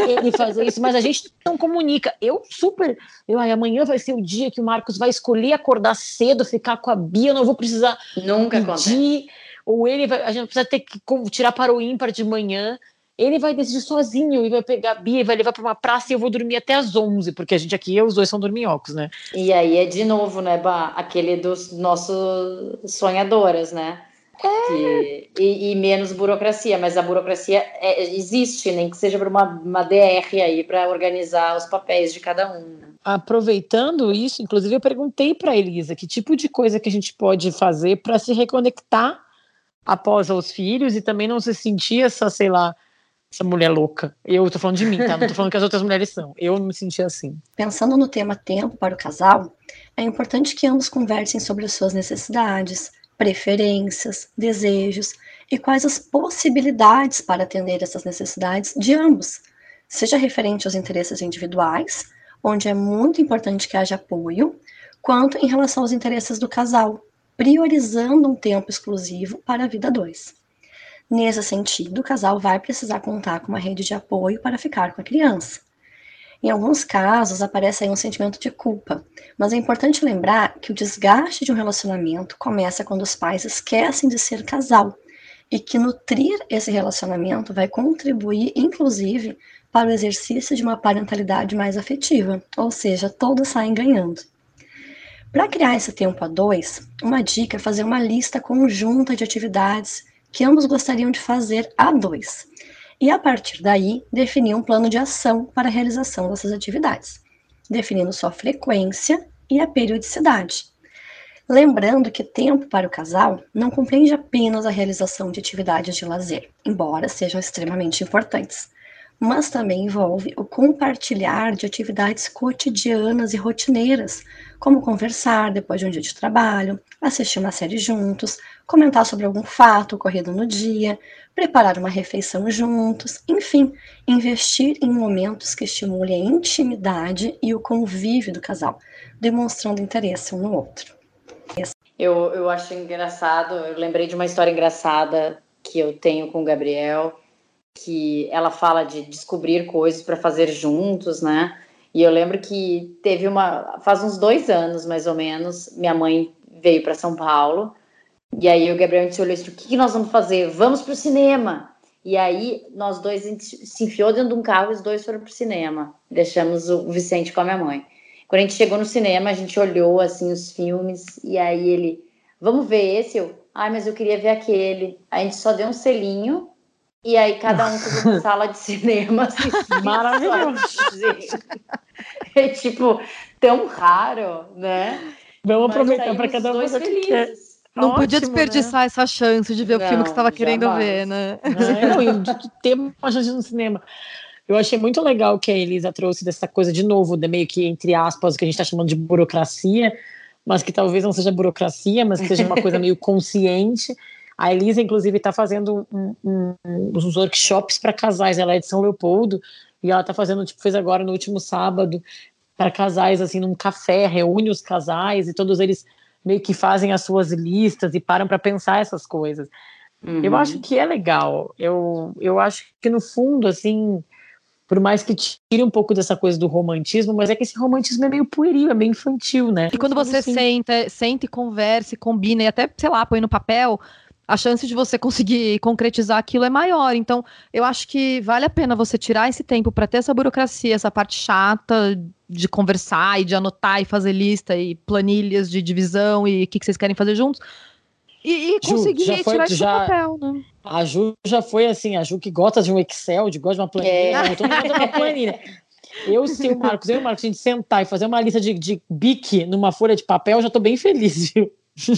[SPEAKER 5] ele fazer isso, mas a gente não comunica. Eu super. Eu, ai, amanhã vai ser o dia que o Marcos vai escolher acordar cedo, ficar com a Bia, eu não vou precisar
[SPEAKER 4] Nunca pedir. Acontece.
[SPEAKER 5] Ou ele vai. A gente precisa ter que tirar para o ímpar de manhã ele vai decidir sozinho e vai pegar a Bia e vai levar para uma praça e eu vou dormir até as 11, porque a gente aqui, os dois são dorminhocos, né?
[SPEAKER 4] E aí é de novo, né, bah, aquele dos nossos sonhadoras, né? É. Que, e, e, menos burocracia, mas a burocracia é, existe, nem que seja para uma, uma DR aí para organizar os papéis de cada um. Né?
[SPEAKER 5] Aproveitando isso, inclusive eu perguntei para Elisa que tipo de coisa que a gente pode fazer para se reconectar após os filhos e também não se sentir essa, sei lá, essa mulher louca. Eu tô falando de mim, tá? Não tô falando que as outras mulheres são. Eu me senti assim.
[SPEAKER 6] Pensando no tema tempo para o casal, é importante que ambos conversem sobre as suas necessidades, preferências, desejos e quais as possibilidades para atender essas necessidades de ambos, seja referente aos interesses individuais, onde é muito importante que haja apoio, quanto em relação aos interesses do casal, priorizando um tempo exclusivo para a vida dois. Nesse sentido, o casal vai precisar contar com uma rede de apoio para ficar com a criança. Em alguns casos, aparece aí um sentimento de culpa, mas é importante lembrar que o desgaste de um relacionamento começa quando os pais esquecem de ser casal e que nutrir esse relacionamento vai contribuir, inclusive, para o exercício de uma parentalidade mais afetiva, ou seja, todos saem ganhando. Para criar esse tempo a dois, uma dica é fazer uma lista conjunta de atividades que ambos gostariam de fazer a dois. E a partir daí, definir um plano de ação para a realização dessas atividades, definindo sua frequência e a periodicidade. Lembrando que tempo para o casal não compreende apenas a realização de atividades de lazer, embora sejam extremamente importantes, mas também envolve o compartilhar de atividades cotidianas e rotineiras, como conversar depois de um dia de trabalho, assistir uma série juntos, comentar sobre algum fato ocorrido no dia, preparar uma refeição juntos, enfim, investir em momentos que estimulem a intimidade e o convívio do casal, demonstrando interesse um no outro.
[SPEAKER 4] Eu, eu acho engraçado, eu lembrei de uma história engraçada que eu tenho com o Gabriel, que ela fala de descobrir coisas para fazer juntos, né? E eu lembro que teve uma. Faz uns dois anos, mais ou menos, minha mãe veio para São Paulo. E aí o Gabriel disse: olhou assim, o que, que nós vamos fazer? Vamos para o cinema. E aí nós dois a gente se enfiou dentro de um carro e os dois foram para o cinema. Deixamos o Vicente com a minha mãe. Quando a gente chegou no cinema, a gente olhou assim os filmes e aí ele, vamos ver esse? Eu, ai, mas eu queria ver aquele. A gente só deu um selinho e aí cada um uma sala de cinema.
[SPEAKER 5] Maravilhoso.
[SPEAKER 4] é tipo tão raro, né?
[SPEAKER 5] Vamos aproveitar para cada um o quer.
[SPEAKER 3] Não Ótimo, podia desperdiçar né? essa chance de ver não, o filme que você estava querendo ver, né?
[SPEAKER 5] Não, não, de ter uma chance no cinema. Eu achei muito legal que a Elisa trouxe dessa coisa de novo, de meio que, entre aspas, o que a gente está chamando de burocracia, mas que talvez não seja burocracia, mas que seja uma coisa meio consciente. A Elisa, inclusive, está fazendo um, um, uns workshops para casais. Ela é de São Leopoldo e ela está fazendo, tipo, fez agora no último sábado para casais, assim, num café, reúne os casais e todos eles meio que fazem as suas listas e param para pensar essas coisas. Uhum. Eu acho que é legal. Eu, eu acho que, no fundo, assim, por mais que tire um pouco dessa coisa do romantismo, mas é que esse romantismo é meio pueril, é meio infantil, né?
[SPEAKER 3] E quando você assim. senta, senta e conversa e combina e até, sei lá, põe no papel, a chance de você conseguir concretizar aquilo é maior. Então, eu acho que vale a pena você tirar esse tempo para ter essa burocracia, essa parte chata de conversar e de anotar e fazer lista e planilhas de divisão e o que, que vocês querem fazer juntos. E, e conseguir Ju, tirar isso já... do papel, né?
[SPEAKER 5] A Ju já foi assim, a Ju que gosta de um Excel, de gosta de uma planilha, é. todo mundo uma planilha. Eu, se o Marcos, eu e o Marcos, a gente sentar e fazer uma lista de, de bique numa folha de papel, eu já tô bem feliz, viu?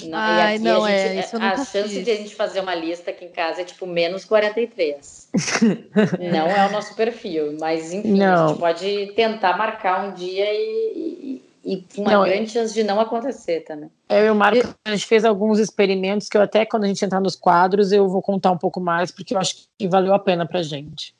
[SPEAKER 4] Não, Ai, não, a, gente, é, a chance fiz. de a gente fazer uma lista aqui em casa é tipo menos 43. não é o nosso perfil, mas enfim, não. a gente pode tentar marcar um dia e, e com uma não, grande chance de não acontecer também.
[SPEAKER 5] Eu e o Marco, a gente fez alguns experimentos que eu até, quando a gente entrar nos quadros, eu vou contar um pouco mais, porque eu acho que valeu a pena pra gente.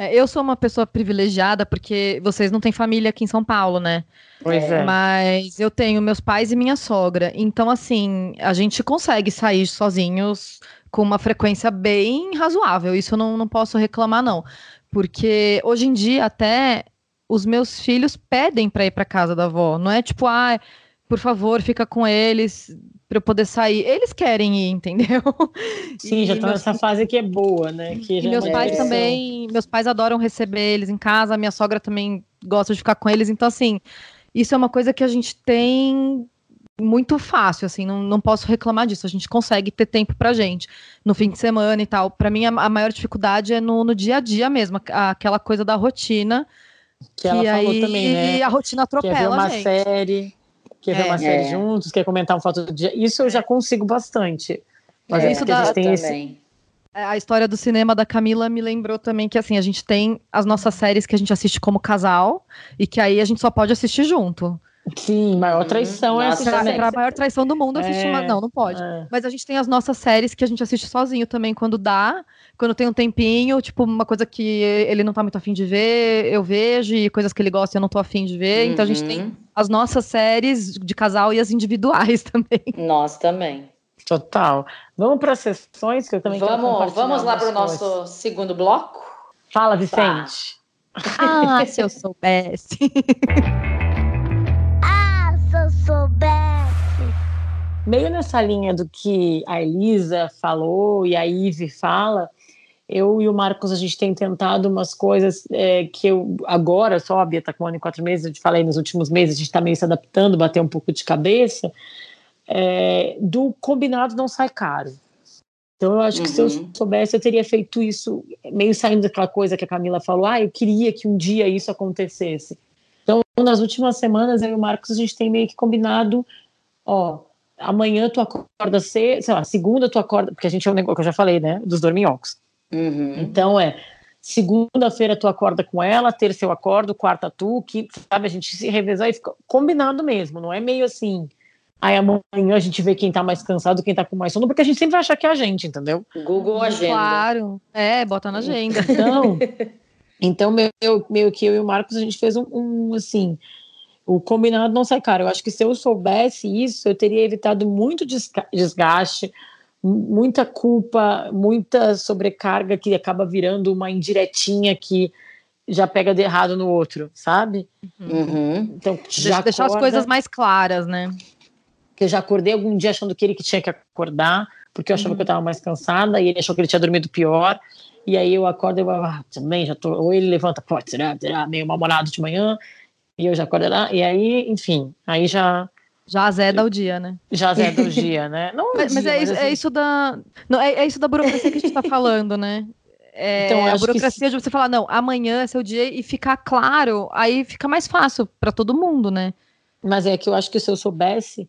[SPEAKER 3] É, eu sou uma pessoa privilegiada, porque vocês não têm família aqui em São Paulo, né?
[SPEAKER 5] Pois é.
[SPEAKER 3] Mas eu tenho meus pais e minha sogra. Então, assim, a gente consegue sair sozinhos com uma frequência bem razoável. Isso eu não, não posso reclamar, não. Porque hoje em dia, até os meus filhos pedem para ir para casa da avó. Não é tipo, ah, por favor, fica com eles para eu poder sair. Eles querem ir, entendeu?
[SPEAKER 5] Sim, e já estão nessa fase que é boa, né? Que
[SPEAKER 3] e meus é pais também, meus pais adoram receber eles em casa, minha sogra também gosta de ficar com eles, então assim, isso é uma coisa que a gente tem muito fácil, assim, não, não posso reclamar disso. A gente consegue ter tempo pra gente no fim de semana e tal. Para mim, a, a, maior dificuldade é no, no dia a dia mesmo, aquela coisa da rotina
[SPEAKER 5] que, que ela aí, falou também, né?
[SPEAKER 3] E a rotina atropela,
[SPEAKER 5] Quer ver uma
[SPEAKER 3] gente.
[SPEAKER 5] série, quer ver uma é. série é. juntos, quer comentar um foto do dia. Isso eu já consigo bastante.
[SPEAKER 3] Mas é, isso da, tem esse... É, a história do cinema da Camila me lembrou também que assim, a gente tem as nossas séries que a gente assiste como casal e que aí a gente só pode assistir junto.
[SPEAKER 5] Sim, maior traição hum, é assistir.
[SPEAKER 3] A maior traição do mundo assistir é, uma. Não, não pode. É. Mas a gente tem as nossas séries que a gente assiste sozinho também quando dá quando tem um tempinho, tipo, uma coisa que ele não tá muito afim de ver, eu vejo, e coisas que ele gosta eu não tô afim de ver. Uhum. Então a gente tem uhum. as nossas séries de casal e as individuais também.
[SPEAKER 4] Nós também.
[SPEAKER 5] Total. Vamos para as sessões que eu também
[SPEAKER 4] vamos,
[SPEAKER 5] quero
[SPEAKER 4] Vamos lá para o nosso segundo bloco?
[SPEAKER 5] Fala, Vicente.
[SPEAKER 3] Tá. Ah, se eu soubesse.
[SPEAKER 7] ah, se eu soubesse.
[SPEAKER 5] meio nessa linha do que a Elisa falou e a Ive fala, eu e o Marcos, a gente tem tentado umas coisas é, que eu, agora, só a Bia tá com um ano e quatro meses, eu te falei nos últimos meses, a gente está meio se adaptando, bater um pouco de cabeça, é, do combinado não sai caro. Então, eu acho uhum. que se eu uhum. soubesse, eu teria feito isso, meio saindo daquela coisa que a Camila falou, ah, eu queria que um dia isso acontecesse. Então, nas últimas semanas, eu e o Marcos, a gente tem meio que combinado, ó, amanhã tu acorda cedo, sei lá, segunda tu acorda, porque a gente é um negócio que eu já falei, né, dos dorminhocos. Uhum. Então é segunda-feira tu acorda com ela, terça eu acordo, quarta tu, que sabe, a gente se revezar e fica combinado mesmo, não é meio assim. Aí amanhã a gente vê quem tá mais cansado, quem tá com mais sono, porque a gente sempre vai achar que é a gente, entendeu?
[SPEAKER 4] Google Agenda.
[SPEAKER 3] Claro, é, bota na agenda.
[SPEAKER 5] Então, então meio, meio que eu e o Marcos, a gente fez um, um assim, o combinado não sai caro. Eu acho que se eu soubesse isso, eu teria evitado muito desgaste, muita culpa, muita sobrecarga que acaba virando uma indiretinha que já pega de errado no outro, sabe?
[SPEAKER 3] Uhum. Então, já deixar acorda, as coisas mais claras, né?
[SPEAKER 5] Que eu já acordei algum dia achando que ele que tinha que acordar, porque eu achava uhum. que eu estava mais cansada e ele achou que ele tinha dormido pior. E aí eu acordo e eu ah, também já tô. Ou ele levanta, pode será, será, meio mal-humorado de manhã, e eu já acordo lá. E aí, enfim, aí já
[SPEAKER 3] já azeda o dia, né?
[SPEAKER 5] Já azeda o dia, né?
[SPEAKER 3] Não mas, dia, mas, é, mas isso, é assim... é, isso, da. Não, é, é, isso da burocracia que a gente está falando, né? É, então, a burocracia que... de você falar, não, amanhã é seu dia e ficar claro, aí fica mais fácil para todo mundo, né?
[SPEAKER 5] Mas é que eu acho que se eu soubesse,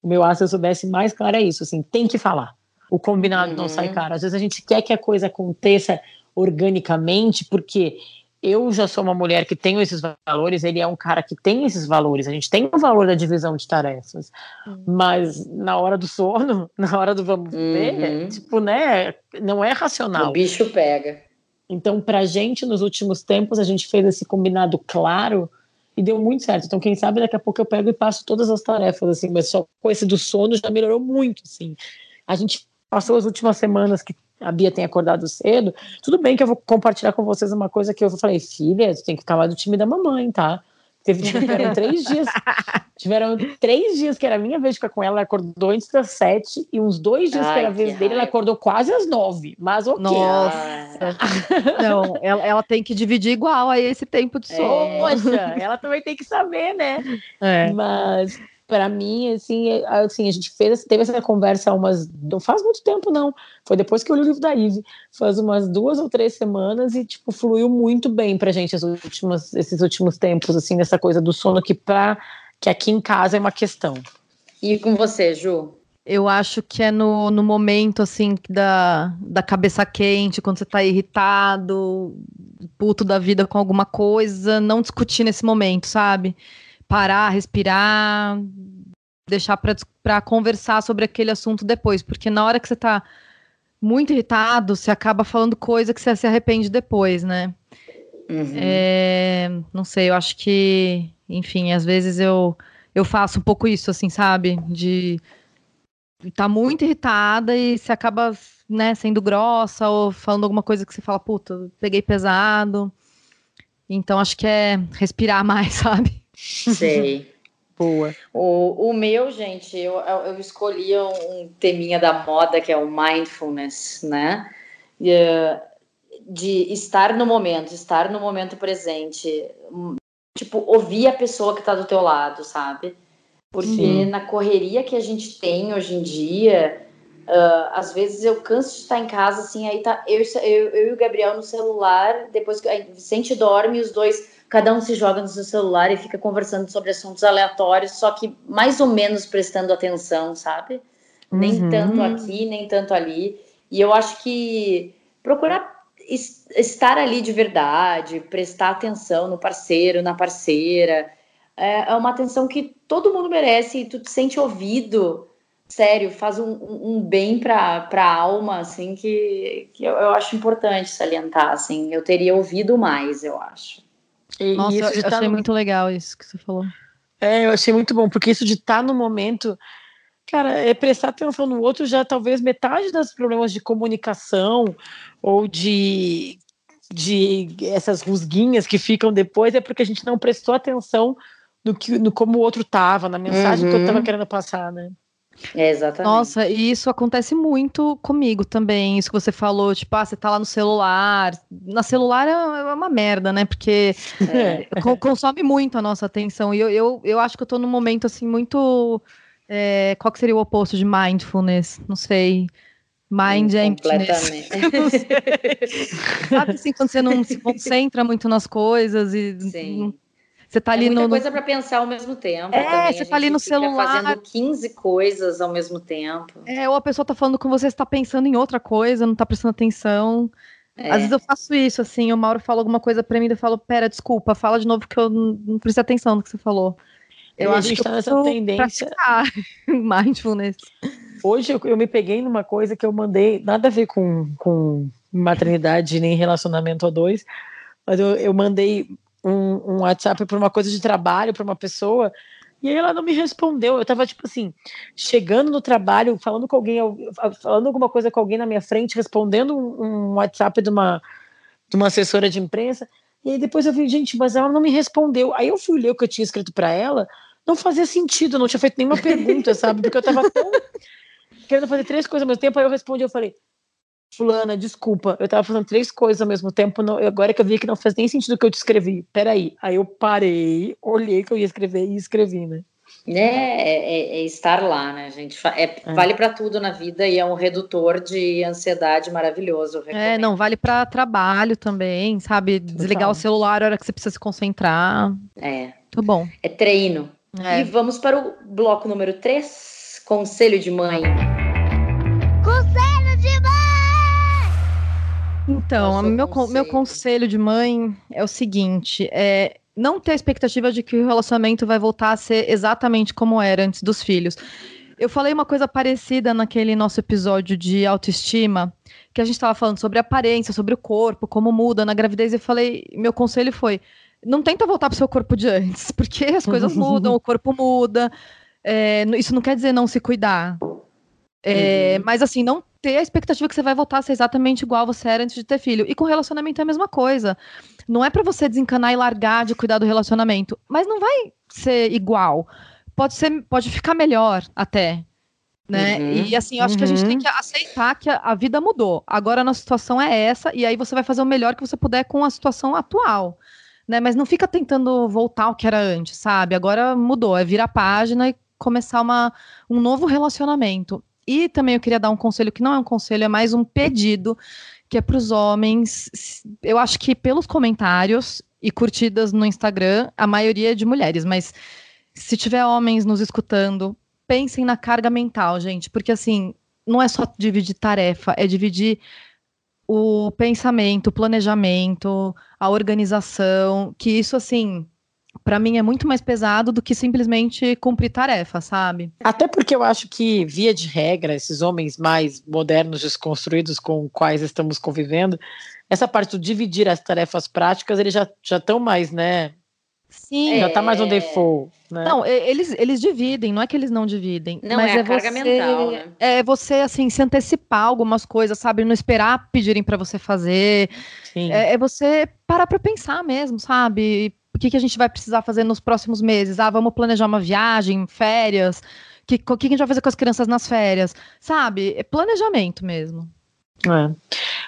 [SPEAKER 5] o meu ar, se eu soubesse mais claro é isso, assim, tem que falar. O combinado uhum. não sai uhum. caro. Às vezes a gente quer que a coisa aconteça organicamente, porque eu já sou uma mulher que tenho esses valores, ele é um cara que tem esses valores. A gente tem o valor da divisão de tarefas, uhum. mas na hora do sono, na hora do vamos uhum. ver, tipo, né, não é racional.
[SPEAKER 4] O bicho pega.
[SPEAKER 5] Então, pra gente, nos últimos tempos, a gente fez esse combinado claro e deu muito certo. Então, quem sabe daqui a pouco eu pego e passo todas as tarefas, assim, mas só com esse do sono já melhorou muito, assim. A gente passou as últimas semanas que a Bia tem acordado cedo, tudo bem que eu vou compartilhar com vocês uma coisa que eu falei, filha, tu tem que ficar mais do time da mamãe, tá? Teve, tiveram três dias. Tiveram três dias que era a minha vez de ficar com ela, ela acordou antes das sete, e uns dois dias Ai, que era a vez dele, ela acordou quase às nove. Mas ok.
[SPEAKER 3] Nossa. Não, ela, ela tem que dividir igual aí esse tempo de sono.
[SPEAKER 5] É. Poxa, ela também tem que saber, né? É. Mas para mim, assim, é, assim, a gente fez, teve essa conversa umas, não faz muito tempo não, foi depois que eu li o livro da Ive, faz umas duas ou três semanas e, tipo, fluiu muito bem pra gente últimas, esses últimos tempos, assim, nessa coisa do sono que pra, que aqui em casa é uma questão.
[SPEAKER 4] E com você, Ju?
[SPEAKER 3] Eu acho que é no, no momento, assim, da, da cabeça quente, quando você tá irritado, puto da vida com alguma coisa, não discutir nesse momento, sabe? Parar, respirar, deixar para conversar sobre aquele assunto depois, porque na hora que você está muito irritado, você acaba falando coisa que você se arrepende depois, né? Uhum. É, não sei, eu acho que, enfim, às vezes eu, eu faço um pouco isso, assim, sabe? De estar tá muito irritada e você acaba, né, sendo grossa ou falando alguma coisa que você fala, puta, peguei pesado. Então acho que é respirar mais, sabe?
[SPEAKER 4] Sei.
[SPEAKER 5] Boa.
[SPEAKER 4] O, o meu, gente, eu, eu escolhi um teminha da moda que é o mindfulness, né? De estar no momento, estar no momento presente. Tipo, ouvir a pessoa que está do teu lado, sabe? Porque Sim. na correria que a gente tem hoje em dia, uh, às vezes eu canso de estar em casa, assim, aí tá eu, eu, eu e o Gabriel no celular, depois que a Vicente dorme, os dois cada um se joga no seu celular e fica conversando sobre assuntos aleatórios, só que mais ou menos prestando atenção, sabe? Uhum. Nem tanto aqui, nem tanto ali. E eu acho que procurar estar ali de verdade, prestar atenção no parceiro, na parceira, é, é uma atenção que todo mundo merece e tu te sente ouvido. Sério, faz um, um bem para a alma, assim, que, que eu, eu acho importante salientar, assim. Eu teria ouvido mais, eu acho.
[SPEAKER 3] E, Nossa, eu tá achei no... muito legal isso que você falou.
[SPEAKER 5] É, eu achei muito bom, porque isso de estar tá no momento, cara, é prestar atenção no outro já talvez metade dos problemas de comunicação ou de, de essas rusguinhas que ficam depois é porque a gente não prestou atenção no, que, no como o outro tava, na mensagem uhum. que eu tava uhum. querendo passar, né?
[SPEAKER 4] É, exatamente.
[SPEAKER 3] Nossa, e isso acontece muito comigo também. Isso que você falou, tipo, ah, você tá lá no celular. Na celular é é uma merda, né? Porque
[SPEAKER 4] É.
[SPEAKER 3] co- consome muito a nossa atenção. E eu, eu, eu acho que eu tô num momento assim muito. é, qual que seria o oposto de mindfulness? Não sei. Mind emptiness.
[SPEAKER 4] Completamente.
[SPEAKER 3] Sabe assim, quando você não se concentra muito nas coisas e
[SPEAKER 4] Sim.
[SPEAKER 3] Você tá
[SPEAKER 4] É
[SPEAKER 3] ali
[SPEAKER 4] muita
[SPEAKER 3] no.
[SPEAKER 4] coisa para pensar ao mesmo tempo.
[SPEAKER 3] É,
[SPEAKER 4] também.
[SPEAKER 3] você tá ali no
[SPEAKER 4] fica
[SPEAKER 3] celular.
[SPEAKER 4] fazendo 15 coisas ao mesmo tempo.
[SPEAKER 3] É, ou a pessoa tá falando com você, você tá pensando em outra coisa, não tá prestando atenção.
[SPEAKER 4] É.
[SPEAKER 3] Às vezes eu faço isso, assim, o Mauro fala alguma coisa pra mim, eu falo, pera, desculpa, fala de novo que eu não, prestei atenção no que você falou. Eu
[SPEAKER 5] E a
[SPEAKER 3] acho que
[SPEAKER 5] tá
[SPEAKER 3] eu
[SPEAKER 5] nessa tendência.
[SPEAKER 3] mindfulness.
[SPEAKER 5] Hoje eu, eu me peguei numa coisa que eu mandei, nada a ver com, com maternidade nem relacionamento a dois, mas eu, eu mandei um, um WhatsApp para uma coisa de trabalho para uma pessoa e aí ela não me respondeu. Eu tava tipo assim, chegando no trabalho, falando com alguém, falando alguma coisa com alguém na minha frente, respondendo um, um WhatsApp de uma, de uma assessora de imprensa. E aí depois eu vi, gente, mas ela não me respondeu. Aí eu fui ler o que eu tinha escrito para ela, não fazia sentido, não tinha feito nenhuma pergunta, sabe? Porque eu tava tão querendo fazer três coisas ao mesmo tempo, aí eu respondi, eu falei, fulana, desculpa, eu tava fazendo três coisas ao mesmo tempo, não, agora que eu vi que não faz nem sentido o que eu te escrevi, peraí, aí eu parei, olhei que eu ia escrever e escrevi, né?
[SPEAKER 4] É, é- é estar lá, né, gente? Fa- é- Vale para tudo na vida e é um redutor de ansiedade maravilhoso.
[SPEAKER 3] É, não, vale pra trabalho também, sabe? Desligar o celular a hora que você precisa se concentrar.
[SPEAKER 4] É,
[SPEAKER 3] Muito bom.
[SPEAKER 4] é treino.
[SPEAKER 3] É.
[SPEAKER 4] E vamos para o bloco número 3, conselho de mãe.
[SPEAKER 3] Então, meu, con- meu
[SPEAKER 4] conselho?
[SPEAKER 3] conselho de mãe é o seguinte: é não ter a expectativa de que o relacionamento vai voltar a ser exatamente como era antes dos filhos. Eu falei uma coisa parecida naquele nosso episódio de autoestima, que a gente estava falando sobre aparência, sobre o corpo, como muda na gravidez, e eu falei, meu conselho foi: não tenta voltar pro seu corpo de antes, porque as coisas mudam, o corpo muda. é, isso não quer dizer não se cuidar. É, Mas assim, não ter a expectativa que você vai voltar a ser exatamente igual você era antes de ter filho. E com relacionamento é a mesma coisa. Não é pra você desencanar e largar de cuidar do relacionamento, mas não vai ser igual. Pode ser, pode ficar melhor até. Né?
[SPEAKER 4] Uhum.
[SPEAKER 3] E assim, eu acho que a gente
[SPEAKER 5] Uhum.
[SPEAKER 3] tem que aceitar que a, a vida mudou. Agora a nossa situação é essa, e aí você vai fazer o melhor que você puder com a situação atual. Né? Mas não fica tentando voltar ao que era antes, sabe? Agora mudou, é virar a página e começar uma, um novo relacionamento. E também eu queria dar um conselho que não é um conselho, é mais um pedido, que é para os homens. Eu acho que pelos comentários e curtidas no Instagram, a maioria é de mulheres, mas se tiver homens nos escutando, pensem na carga mental, gente, porque assim, não é só dividir tarefa, é dividir o pensamento, o planejamento, a organização, que isso assim, para mim é muito mais pesado do que simplesmente cumprir tarefa, sabe?
[SPEAKER 5] Até porque eu acho que, via de regra, esses homens mais modernos, desconstruídos com quais estamos convivendo, essa parte do dividir as tarefas práticas, eles já já estão mais, né?
[SPEAKER 3] Sim.
[SPEAKER 5] Já tá mais no
[SPEAKER 4] É.
[SPEAKER 5] default, né?
[SPEAKER 3] Não, eles, eles dividem, não é que eles não dividem.
[SPEAKER 4] Não,
[SPEAKER 3] mas
[SPEAKER 4] é a
[SPEAKER 3] é
[SPEAKER 4] carga
[SPEAKER 3] você,
[SPEAKER 4] mental, né?
[SPEAKER 3] É você, assim, se antecipar algumas coisas, sabe? Não esperar pedirem pra você fazer.
[SPEAKER 5] Sim.
[SPEAKER 3] É, é você parar pra pensar mesmo, sabe? O que, que a gente vai precisar fazer nos próximos meses? Ah, vamos planejar uma viagem, férias. Que- O que, que a gente vai fazer com as crianças nas férias? Sabe? É planejamento mesmo.
[SPEAKER 5] É.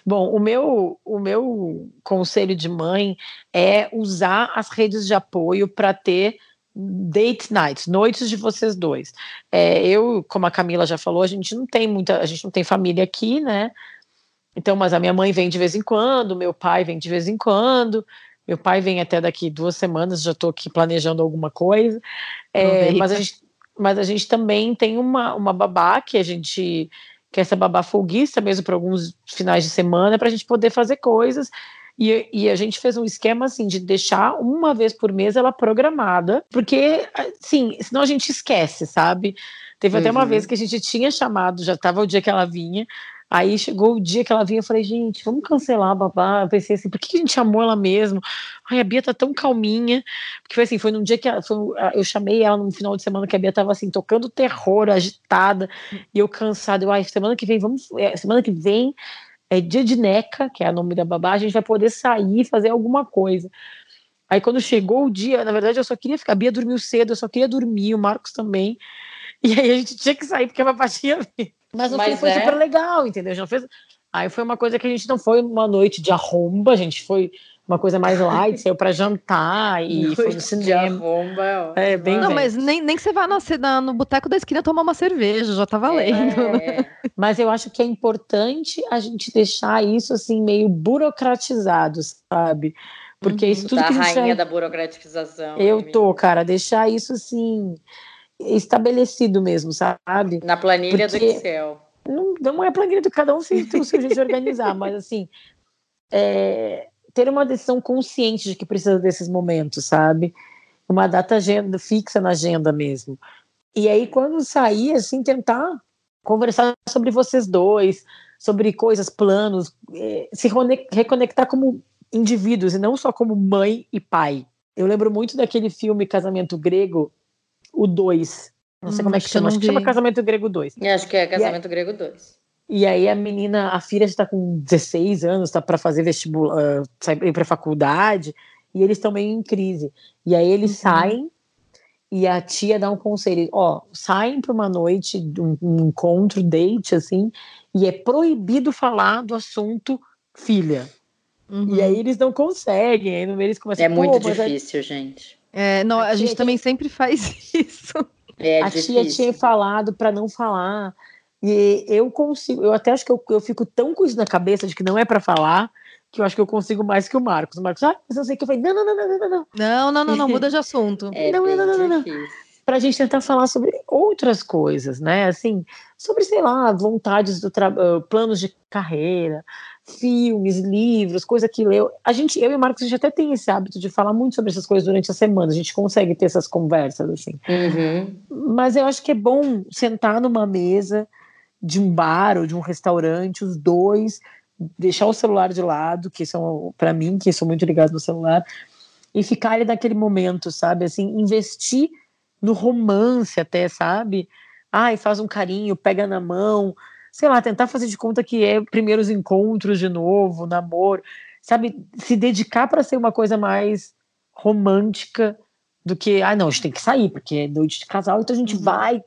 [SPEAKER 5] Bom, o meu, o meu conselho de mãe é usar as redes de apoio para ter date nights, noites de vocês dois. É, eu, como a Camila já falou, a gente não tem muita, a gente não tem família aqui, né? Então, mas a minha mãe vem de vez em quando, meu pai vem de vez em quando, meu pai vem até daqui duas semanas, já estou aqui planejando alguma coisa. É, mas, a gente, mas a gente também tem uma, uma babá que a gente que é essa babá folguista mesmo para alguns finais de semana para a gente poder fazer coisas. E, e a gente fez um esquema assim de deixar uma vez por mês ela programada, porque assim, senão a gente esquece, sabe? Teve até uma
[SPEAKER 4] Uhum.
[SPEAKER 5] vez que a gente tinha chamado, já estava o dia que ela vinha, Aí chegou o dia que ela vinha, eu falei, gente, vamos cancelar a babá. Eu pensei assim, por que a gente chamou ela mesmo? Ai, a Bia tá tão calminha. Porque foi assim, foi num dia que ela, foi, eu chamei ela no final de semana que a Bia tava assim, tocando terror, agitada, e eu cansada. Eu, ai, semana que vem, vamos. é, semana que vem é dia de NECA, que é o nome da babá, a gente vai poder sair, fazer alguma coisa. Aí quando chegou o dia, na verdade eu só queria ficar, a Bia dormiu cedo, eu só queria dormir, o Marcos também. E aí a gente tinha que sair porque a papai tinha vindo. Mas
[SPEAKER 4] Mas
[SPEAKER 5] foi
[SPEAKER 4] é.
[SPEAKER 5] super legal, entendeu? Já fez... Aí foi uma coisa que a gente não foi uma noite de arromba, a gente foi uma coisa mais light, saiu pra jantar e foi no
[SPEAKER 4] De
[SPEAKER 5] cinema.
[SPEAKER 4] arromba, ó.
[SPEAKER 5] É, bem
[SPEAKER 3] Não,
[SPEAKER 5] bem.
[SPEAKER 3] mas nem, nem que você vá na, na- no boteco da esquina tomar uma cerveja, já tá valendo. né?
[SPEAKER 4] É.
[SPEAKER 5] Mas eu acho que é importante a gente deixar isso assim meio burocratizado, sabe? Porque
[SPEAKER 3] Uhum.
[SPEAKER 5] isso tudo
[SPEAKER 4] da
[SPEAKER 5] que a gente
[SPEAKER 4] rainha da burocratização.
[SPEAKER 5] Eu
[SPEAKER 4] amiga.
[SPEAKER 5] tô, cara, deixar isso assim estabelecido mesmo, sabe?
[SPEAKER 4] Na planilha do
[SPEAKER 5] Porque-
[SPEAKER 4] Excel.
[SPEAKER 5] Não, não é planilha de cada um se tem o seu jeito de organizar, mas assim, é, ter uma decisão consciente de que precisa desses momentos, sabe? Uma data agenda fixa na agenda mesmo. E aí, quando sair, assim, tentar conversar sobre vocês dois, sobre coisas, planos, eh, se reconectar como indivíduos e não só como mãe e pai. Eu lembro muito daquele filme Casamento Grego, o 2. Não sei
[SPEAKER 3] Hum,
[SPEAKER 5] como é
[SPEAKER 3] acho
[SPEAKER 5] que chama, acho que chama. Casamento Grego 2.
[SPEAKER 4] Eu acho que é Casamento Grego 2.
[SPEAKER 5] E aí a menina, a filha está com 16 anos, está para fazer vestibular, ir para faculdade, e eles estão meio em crise. E aí eles saem e a tia dá um conselho, ó, saem para uma noite, um, um encontro, date assim, e é proibido falar do assunto filha.
[SPEAKER 3] Uhum.
[SPEAKER 5] E aí eles não conseguem, aí no meio eles começam
[SPEAKER 4] É
[SPEAKER 5] "Pô,
[SPEAKER 4] muito
[SPEAKER 5] a-
[SPEAKER 4] difícil, gente.
[SPEAKER 3] É, não,
[SPEAKER 5] A
[SPEAKER 3] a gente
[SPEAKER 5] tia-
[SPEAKER 3] também sempre faz isso.
[SPEAKER 4] É
[SPEAKER 5] a
[SPEAKER 4] difícil.
[SPEAKER 5] tia tinha falado para não falar. E eu consigo, eu até acho que eu, eu fico tão com isso na cabeça de que não é para falar, que eu acho que eu consigo mais que o Marcos. O Marcos, ah, mas eu sei que eu falei, não, não, não, não, não, não, não.
[SPEAKER 3] Não, não, não, não, muda de assunto.
[SPEAKER 4] É
[SPEAKER 5] Não,
[SPEAKER 4] bem
[SPEAKER 5] não, não, não, não.
[SPEAKER 4] Difícil.
[SPEAKER 5] Pra gente tentar falar sobre outras coisas, né? Assim, sobre, sei lá, vontades do trabalho, planos de carreira, filmes, livros, coisa que leu. A gente, eu e o Marcos, a gente até tem esse hábito de falar muito sobre essas coisas durante a semana. A gente consegue ter essas conversas, assim.
[SPEAKER 4] Uhum.
[SPEAKER 5] Mas eu acho que é bom sentar numa mesa de um bar ou de um restaurante, os dois, deixar o celular de lado, que são, para mim, que sou muito ligado no celular, e ficar ali naquele momento, sabe? Assim, investir no romance até, sabe? Ai, faz um carinho, pega na mão, sei lá, tentar fazer de conta que é primeiros encontros de novo, namoro, sabe? Se dedicar para ser uma coisa mais romântica do que, ah, não, a gente tem que sair, porque é noite de casal, então a gente vai.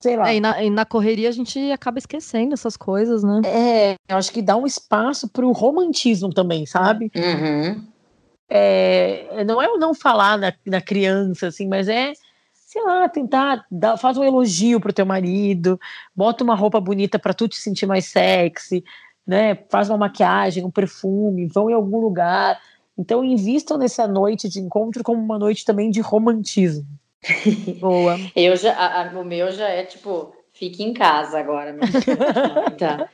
[SPEAKER 5] Sei lá.
[SPEAKER 3] É, e, na, e na correria a gente acaba esquecendo essas coisas, né?
[SPEAKER 5] É, eu acho que dá um espaço para o romantismo também, sabe?
[SPEAKER 4] Uhum.
[SPEAKER 5] É, não é o não falar na, na criança, assim, mas é, sei lá, tentar, dar, faz um elogio pro teu marido, bota uma roupa bonita para tu te sentir mais sexy, né? Faz uma maquiagem, um perfume, vão em algum lugar. Então, invistam nessa noite de encontro como uma noite também de romantismo.
[SPEAKER 3] Boa.
[SPEAKER 4] Eu já, a- a- o meu já é tipo, fique em casa agora, mãe, tá?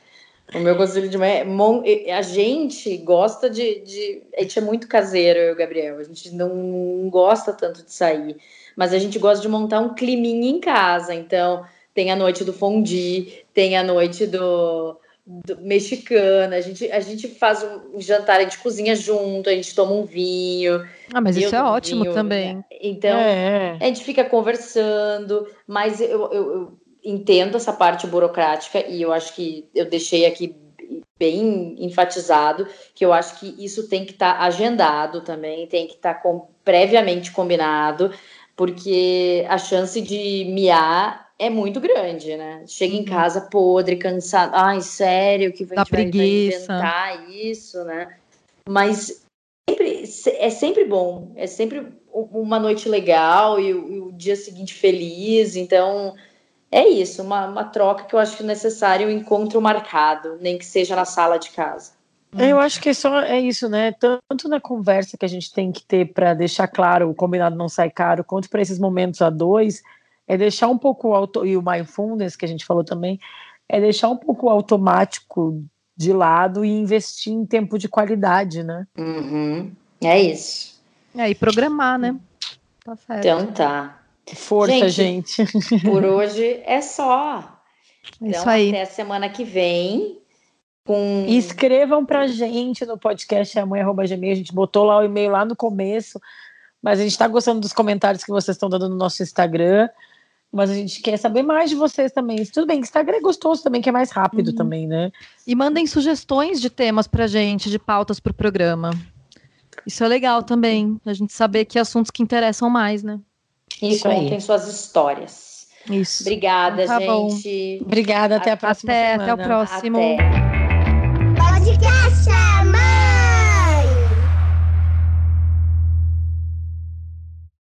[SPEAKER 4] O meu conselho de mãe é, mon- a gente gosta de, de. A gente é muito caseiro, eu e o Gabriel. A gente não gosta tanto de sair, mas a gente gosta de montar um climinha em casa. Então, tem a noite do fondue, tem a noite do, do mexicana. A gente, a gente faz um jantar, a gente cozinha junto, a gente toma um vinho.
[SPEAKER 3] Ah, mas isso é ótimo
[SPEAKER 4] vinho,
[SPEAKER 3] também.
[SPEAKER 4] né? Então,
[SPEAKER 5] é.
[SPEAKER 4] a gente fica conversando, mas eu, eu- eu entendo essa parte burocrática e eu acho que eu deixei aqui bem enfatizado que eu acho que isso tem que estar agendado também, tem que estar com- previamente combinado, porque a chance de miar é muito grande, né? Chega em
[SPEAKER 3] Uhum.
[SPEAKER 4] casa podre, cansado, ai, sério, que vai,
[SPEAKER 3] Dá
[SPEAKER 4] a gente vai- vai
[SPEAKER 3] preguiça.
[SPEAKER 4] inventar isso, né? Mas sempre, é sempre bom, é sempre uma noite legal e o, e o dia seguinte feliz. Então, é isso, uma, uma troca que eu acho que é necessário, um encontro marcado, nem que seja na sala de casa.
[SPEAKER 5] Eu acho que é só é isso, né? Tanto na conversa que a gente tem que ter para deixar claro o combinado não sai caro, quanto para esses momentos a dois, é deixar um pouco o auto e o mindfulness que a gente falou também, é deixar um pouco o automático de lado e investir em tempo de qualidade, né?
[SPEAKER 4] Uhum, É isso.
[SPEAKER 3] É, e programar, né? Tá certo.
[SPEAKER 4] Então tá.
[SPEAKER 5] Força, gente.
[SPEAKER 4] Por hoje é só.
[SPEAKER 3] é
[SPEAKER 4] Então,
[SPEAKER 3] isso aí.
[SPEAKER 4] até a semana que vem. Com...
[SPEAKER 5] E escrevam pra gente no podcast amanhã.gmail. A gente botou lá o e-mail lá no começo, mas a gente tá gostando dos comentários que vocês estão dando no nosso Instagram. Mas a gente quer saber mais de vocês também. Tudo bem, que Instagram é gostoso também, que é mais rápido
[SPEAKER 3] Uhum.
[SPEAKER 5] também, né?
[SPEAKER 3] E mandem sugestões de temas pra gente, de pautas pro programa. Isso é legal também, a gente saber que assuntos que interessam mais, né?
[SPEAKER 4] E
[SPEAKER 5] Isso aí.
[SPEAKER 4] contem suas histórias.
[SPEAKER 3] Isso.
[SPEAKER 4] Obrigada,
[SPEAKER 3] Tá bom.
[SPEAKER 4] gente.
[SPEAKER 5] Obrigada, até a próxima
[SPEAKER 3] Até,
[SPEAKER 5] semana.
[SPEAKER 3] até o próximo.
[SPEAKER 4] Até.
[SPEAKER 7] Podcast